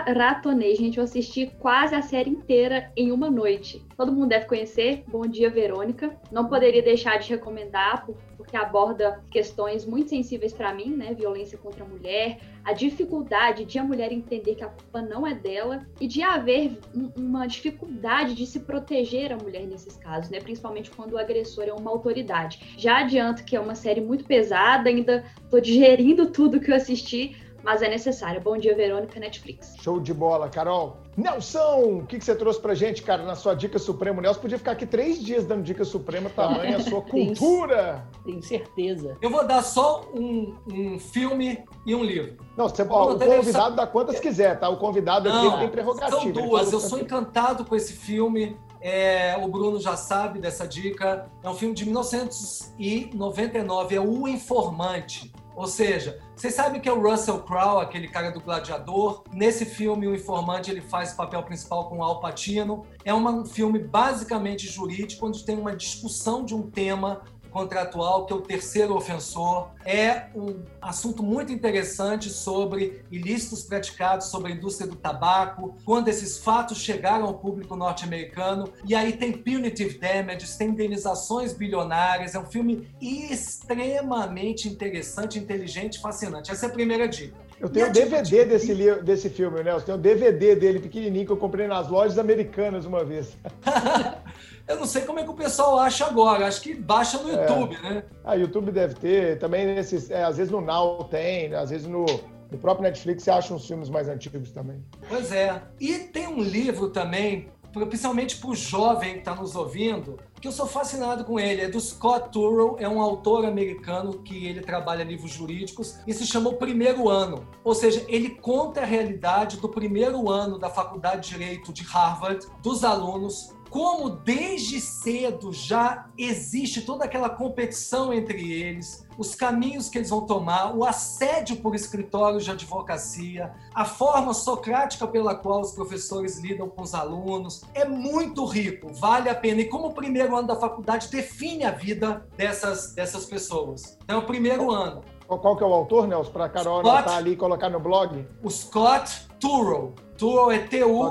Speaker 3: maratonei. Gente, eu assisti quase a série inteira em uma noite. Todo mundo deve conhecer. Bom dia, Verônica. Não poderia deixar de recomendar, porque aborda questões muito sensíveis para mim, né? Violência contra a mulher, a dificuldade de a mulher entender que a culpa não é dela e de haver uma dificuldade de se proteger a mulher nesses casos, né? Principalmente quando o agressor é uma autoridade. Já adianto que é uma série muito pesada, ainda tô digerindo tudo que eu assisti, mas é necessário. Bom dia, Verônica, Netflix.
Speaker 1: Show de bola, Carol. Nelson, o que, que você trouxe pra gente, cara, na sua dica suprema? O Nelson podia ficar aqui três dias dando dica suprema, tamanho a sua cultura.
Speaker 2: Tenho certeza.
Speaker 4: Eu vou dar só um, um filme e um livro.
Speaker 1: Não, você, ó, o convidado dá quantas quiser, tá? O convidado
Speaker 4: Não,
Speaker 1: aqui tem prerrogativa.
Speaker 4: São duas. Eu sou encantado com esse filme. É, o Bruno já sabe dessa dica. É um filme de 1999, é O Informante. Ou seja, vocês sabem que é o Russell Crowe, aquele cara do Gladiador. Nesse filme, o informante ele faz o papel principal com Al Pacino. É um filme basicamente jurídico, onde tem uma discussão de um tema contratual, que é o terceiro ofensor. É um assunto muito interessante sobre ilícitos praticados sobre a indústria do tabaco, quando esses fatos chegaram ao público norte-americano. E aí tem punitive damages, tem indenizações bilionárias. É um filme extremamente interessante, inteligente, fascinante. Essa é a primeira dica.
Speaker 1: Eu tenho o DVD desse, desse filme, Nelson. Tenho o DVD dele pequenininho que eu comprei nas lojas americanas uma vez.
Speaker 4: Eu não sei como é que o pessoal acha agora. Acho que baixa no é. YouTube, é. né?
Speaker 1: Ah, YouTube deve ter. Também nesses, é, às vezes no Now tem, às vezes no, no próprio Netflix você acha uns filmes mais antigos também.
Speaker 4: Pois é. E tem um livro também, principalmente para o jovem que está nos ouvindo, que eu sou fascinado com ele. É do Scott Turow, é um autor americano que ele trabalha livros jurídicos e se chama O Primeiro Ano. Ou seja, ele conta a realidade do primeiro ano da Faculdade de Direito de Harvard, dos alunos, como desde cedo já existe toda aquela competição entre eles, os caminhos que eles vão tomar, o assédio por escritórios de advocacia, a forma socrática pela qual os professores lidam com os alunos. É muito rico, vale a pena. E como o primeiro ano da faculdade define a vida dessas, dessas pessoas. Então, é o primeiro ano.
Speaker 1: Qual que é o autor, Nelson, para a Carol Scott, anotar ali e colocar no blog?
Speaker 4: O Scott Turow. Turow é T-U-R-R-O-W.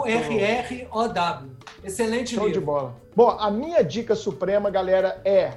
Speaker 4: Excelente
Speaker 1: Show
Speaker 4: livro.
Speaker 1: de bola. Bom, a minha dica suprema, galera, é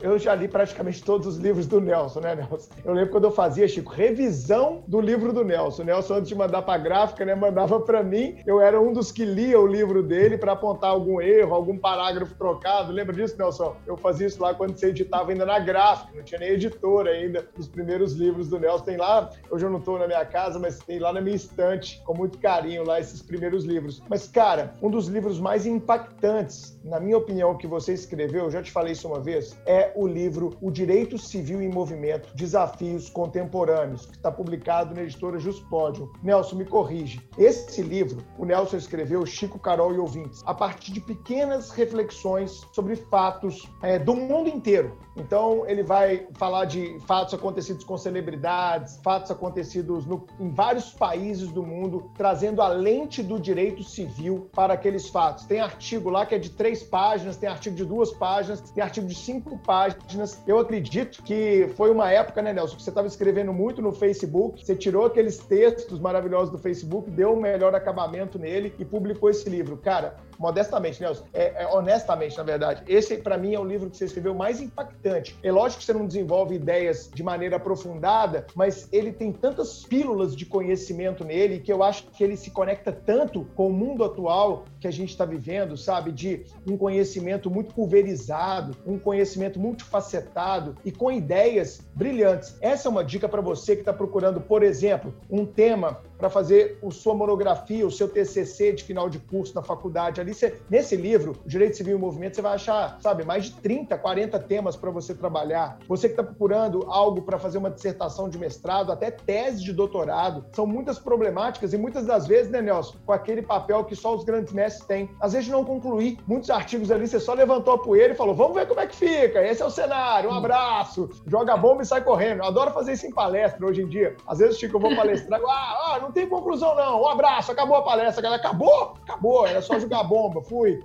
Speaker 1: Eu já li praticamente todos os livros do Nelson, né, Nelson? Eu lembro quando eu fazia, Chico, revisão do livro do Nelson. O Nelson, antes de mandar para a gráfica, né, mandava para mim. Eu era um dos que lia o livro dele para apontar algum erro, algum parágrafo trocado. Lembra disso, Nelson? Eu fazia isso lá quando você editava ainda na gráfica, não tinha nem editor ainda. Os primeiros livros do Nelson tem lá, hoje eu não estou na minha casa, mas tem lá na minha estante, com muito carinho lá, esses primeiros livros. Mas, cara, um dos livros mais impactantes, na minha opinião, que você escreveu, eu já te falei isso uma vez, é o livro O Direito Civil em Movimento, Desafios Contemporâneos, que está publicado na editora Juspódio. Nelson, me corrige. Esse livro, o Nelson escreveu Chico, Carol e Ouvintes, a partir de pequenas reflexões sobre fatos é, do mundo inteiro. Então, ele vai falar de fatos acontecidos com celebridades, fatos acontecidos no, em vários países do mundo, trazendo a lente do direito civil para aqueles fatos. Tem artigo lá que é de três páginas, tem artigo de duas páginas, tem artigo de cinco páginas. Eu acredito que foi uma época, né, Nelson, que você estava escrevendo muito no Facebook, você tirou aqueles textos maravilhosos do Facebook, deu um melhor acabamento nele e publicou esse livro. Cara, modestamente, Nelson, é, é, honestamente, na verdade, esse para mim é o livro que você escreveu mais impactante. É lógico que você não desenvolve ideias de maneira aprofundada, mas ele tem tantas pílulas de conhecimento nele que eu acho que ele se conecta tanto com o mundo atual que a gente está vivendo, sabe? De um conhecimento muito pulverizado, um conhecimento multifacetado e com ideias brilhantes. Essa é uma dica para você que está procurando, por exemplo, um tema para fazer a sua monografia, o seu TCC de final de curso na faculdade. Ali, você, nesse livro, Direito Civil e Movimento, você vai achar, sabe, mais de 30, 40 temas para você trabalhar. Você que está procurando algo para fazer uma dissertação de mestrado, até tese de doutorado, são muitas problemáticas e muitas das vezes, né, Nelson, com aquele papel que só os grandes mestres têm. Às vezes não concluir. Muitos artigos ali, você só levantou a poeira e falou, vamos ver como é que fica. Esse é o cenário, um abraço, joga a bomba e sai correndo. Eu adoro fazer isso em palestra hoje em dia. Às vezes, Chico, eu vou palestrar, ah, ah, não tem conclusão não, um abraço, acabou a palestra. Galera, acabou? Acabou, era só jogar bomba, fui.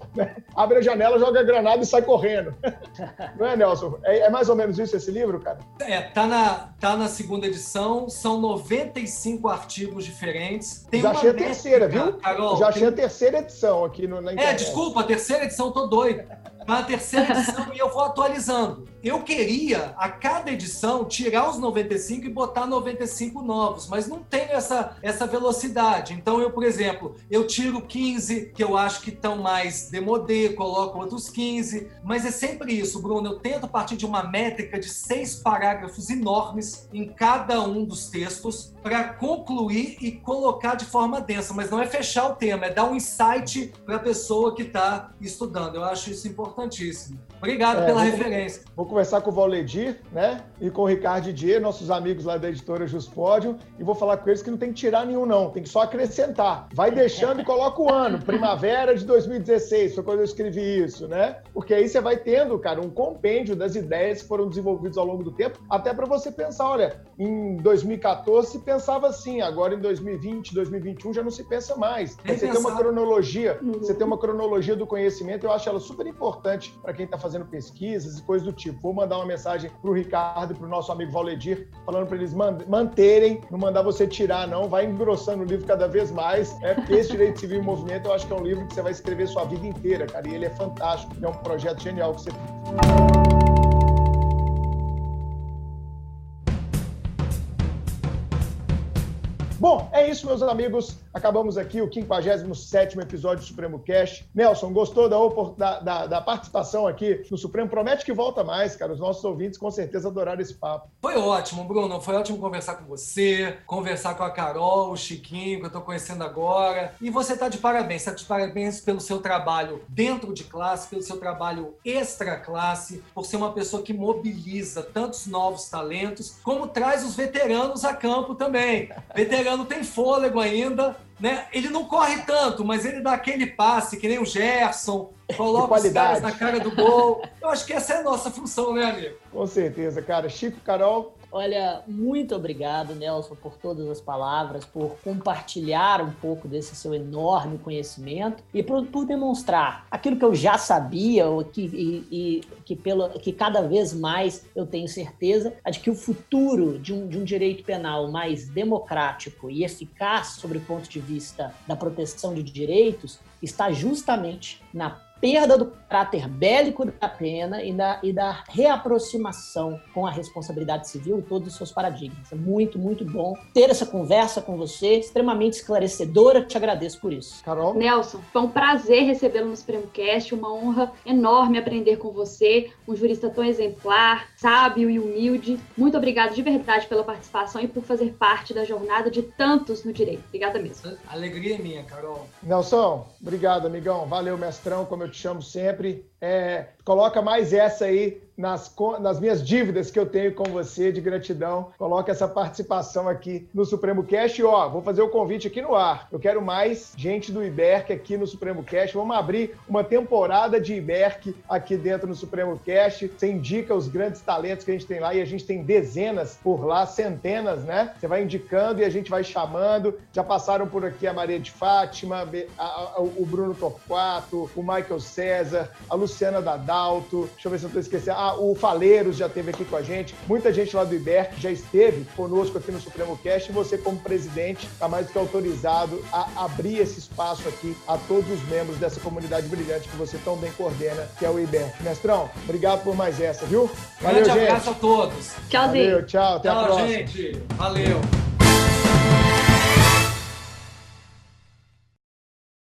Speaker 1: Abre a janela, joga a granada e sai correndo. Não é, Nelson? É, é, mais ou menos isso esse livro, cara?
Speaker 4: É, tá na, tá na segunda edição, são 95 artigos diferentes.
Speaker 1: Tem Já achei a terceira, viu? Carol, Já achei tem... a terceira edição aqui no, na
Speaker 4: é, internet. É, desculpa, a terceira edição, tô doido. Na terceira edição e eu vou atualizando. Eu queria, a cada edição, tirar os 95 e botar 95 novos, mas não tenho essa, essa velocidade. Então, eu, por exemplo, eu tiro 15, que eu acho que estão mais demodê, coloco outros 15, mas é sempre isso, Bruno. Eu tento partir de uma métrica de seis parágrafos enormes em cada um dos textos para concluir e colocar de forma densa, mas não é fechar o tema, é dar um insight para a pessoa que está estudando. Eu acho isso importantíssimo. Obrigado é, pela vou, referência.
Speaker 1: Vou conversar com o Valledir, né? E com o Ricardo Didier, nossos amigos lá da editora Juspódio, e vou falar com eles que não tem que tirar nenhum, não. Tem que só acrescentar. Vai deixando e coloca o ano. Primavera de 2016, foi quando eu escrevi isso, né? Porque aí você vai tendo, cara, um compêndio das ideias que foram desenvolvidas ao longo do tempo, até para você pensar, olha, em 2014 se pensava assim, agora em 2020, 2021 já não se pensa mais. você tem uma cronologia, uhum. você tem uma cronologia do conhecimento, eu acho ela super importante para quem está fazendo fazendo pesquisas e coisas do tipo. Vou mandar uma mensagem para o Ricardo e para o nosso amigo Valedir, falando para eles manterem, não mandar você tirar, não. Vai engrossando o livro cada vez mais, é porque esse Direito Civil em Movimento eu acho que é um livro que você vai escrever sua vida inteira, cara, e ele é fantástico. É um projeto genial que você Bom, é isso, meus amigos. Acabamos aqui o 57 episódio do Supremo Cast. Nelson, gostou da, da, da, participação aqui no Supremo? Promete que volta mais, cara. Os nossos ouvintes com certeza adoraram esse papo.
Speaker 4: Foi ótimo, Bruno. Foi ótimo conversar com você, conversar com a Carol, o Chiquinho, que eu estou conhecendo agora. E você está de parabéns. Está de parabéns pelo seu trabalho dentro de classe, pelo seu trabalho extra classe, por ser uma pessoa que mobiliza tantos novos talentos, como traz os veteranos a campo também. Veteranos Adriano tem fôlego ainda, né? Ele não corre tanto, mas ele dá aquele passe, que nem o Gerson, coloca os caras na cara do gol. Eu acho que essa é a nossa função, né, amigo?
Speaker 1: Com certeza, cara. Chico, Carol,
Speaker 2: Olha, muito obrigado, Nelson, por todas as palavras, por compartilhar um pouco desse seu enorme conhecimento e por, por demonstrar aquilo que eu já sabia que, e, e que, pelo, que cada vez mais eu tenho certeza de que o futuro de um, de um direito penal mais democrático e eficaz sobre o ponto de vista da proteção de direitos está justamente na perda do caráter bélico da pena e da, e da reaproximação com a responsabilidade civil e todos os seus paradigmas. É muito, muito bom ter essa conversa com você, extremamente esclarecedora. Te agradeço por isso.
Speaker 3: Carol? Nelson, foi um prazer recebê-lo no Supremo Cast, uma honra enorme aprender com você, um jurista tão exemplar, sábio e humilde. Muito obrigado de verdade pela participação e por fazer parte da jornada de tantos no direito. Obrigada mesmo.
Speaker 4: Alegria é minha, Carol.
Speaker 1: Nelson, obrigado, amigão. Valeu, mestrão, como eu te chamo sempre. É, coloca mais essa aí nas, nas minhas dívidas que eu tenho com você de gratidão. Coloca essa participação aqui no Supremo Cast. E, ó, vou fazer o convite aqui no ar. Eu quero mais gente do Iberc aqui no Supremo Cast. Vamos abrir uma temporada de Iberc aqui dentro no Supremo Cast. Você indica os grandes talentos que a gente tem lá e a gente tem dezenas por lá, centenas, né? Você vai indicando e a gente vai chamando. Já passaram por aqui a Maria de Fátima, a, a, o Bruno Torquato, o Michael César, a Luciana Dadalto. Deixa eu ver se eu estou esquecendo. Ah, o Faleiros já esteve aqui com a gente, muita gente lá do IBERC já esteve conosco aqui no Supremo Cast e você, como presidente, está mais do que autorizado a abrir esse espaço aqui a todos os membros dessa comunidade brilhante que você tão bem coordena, que é o IBERC. Mestrão, obrigado por mais essa, viu?
Speaker 4: Valeu, Grande gente. abraço a todos.
Speaker 3: Tchauzinho.
Speaker 1: Valeu, tchau, até
Speaker 4: tchau,
Speaker 1: a próxima.
Speaker 4: gente. Valeu.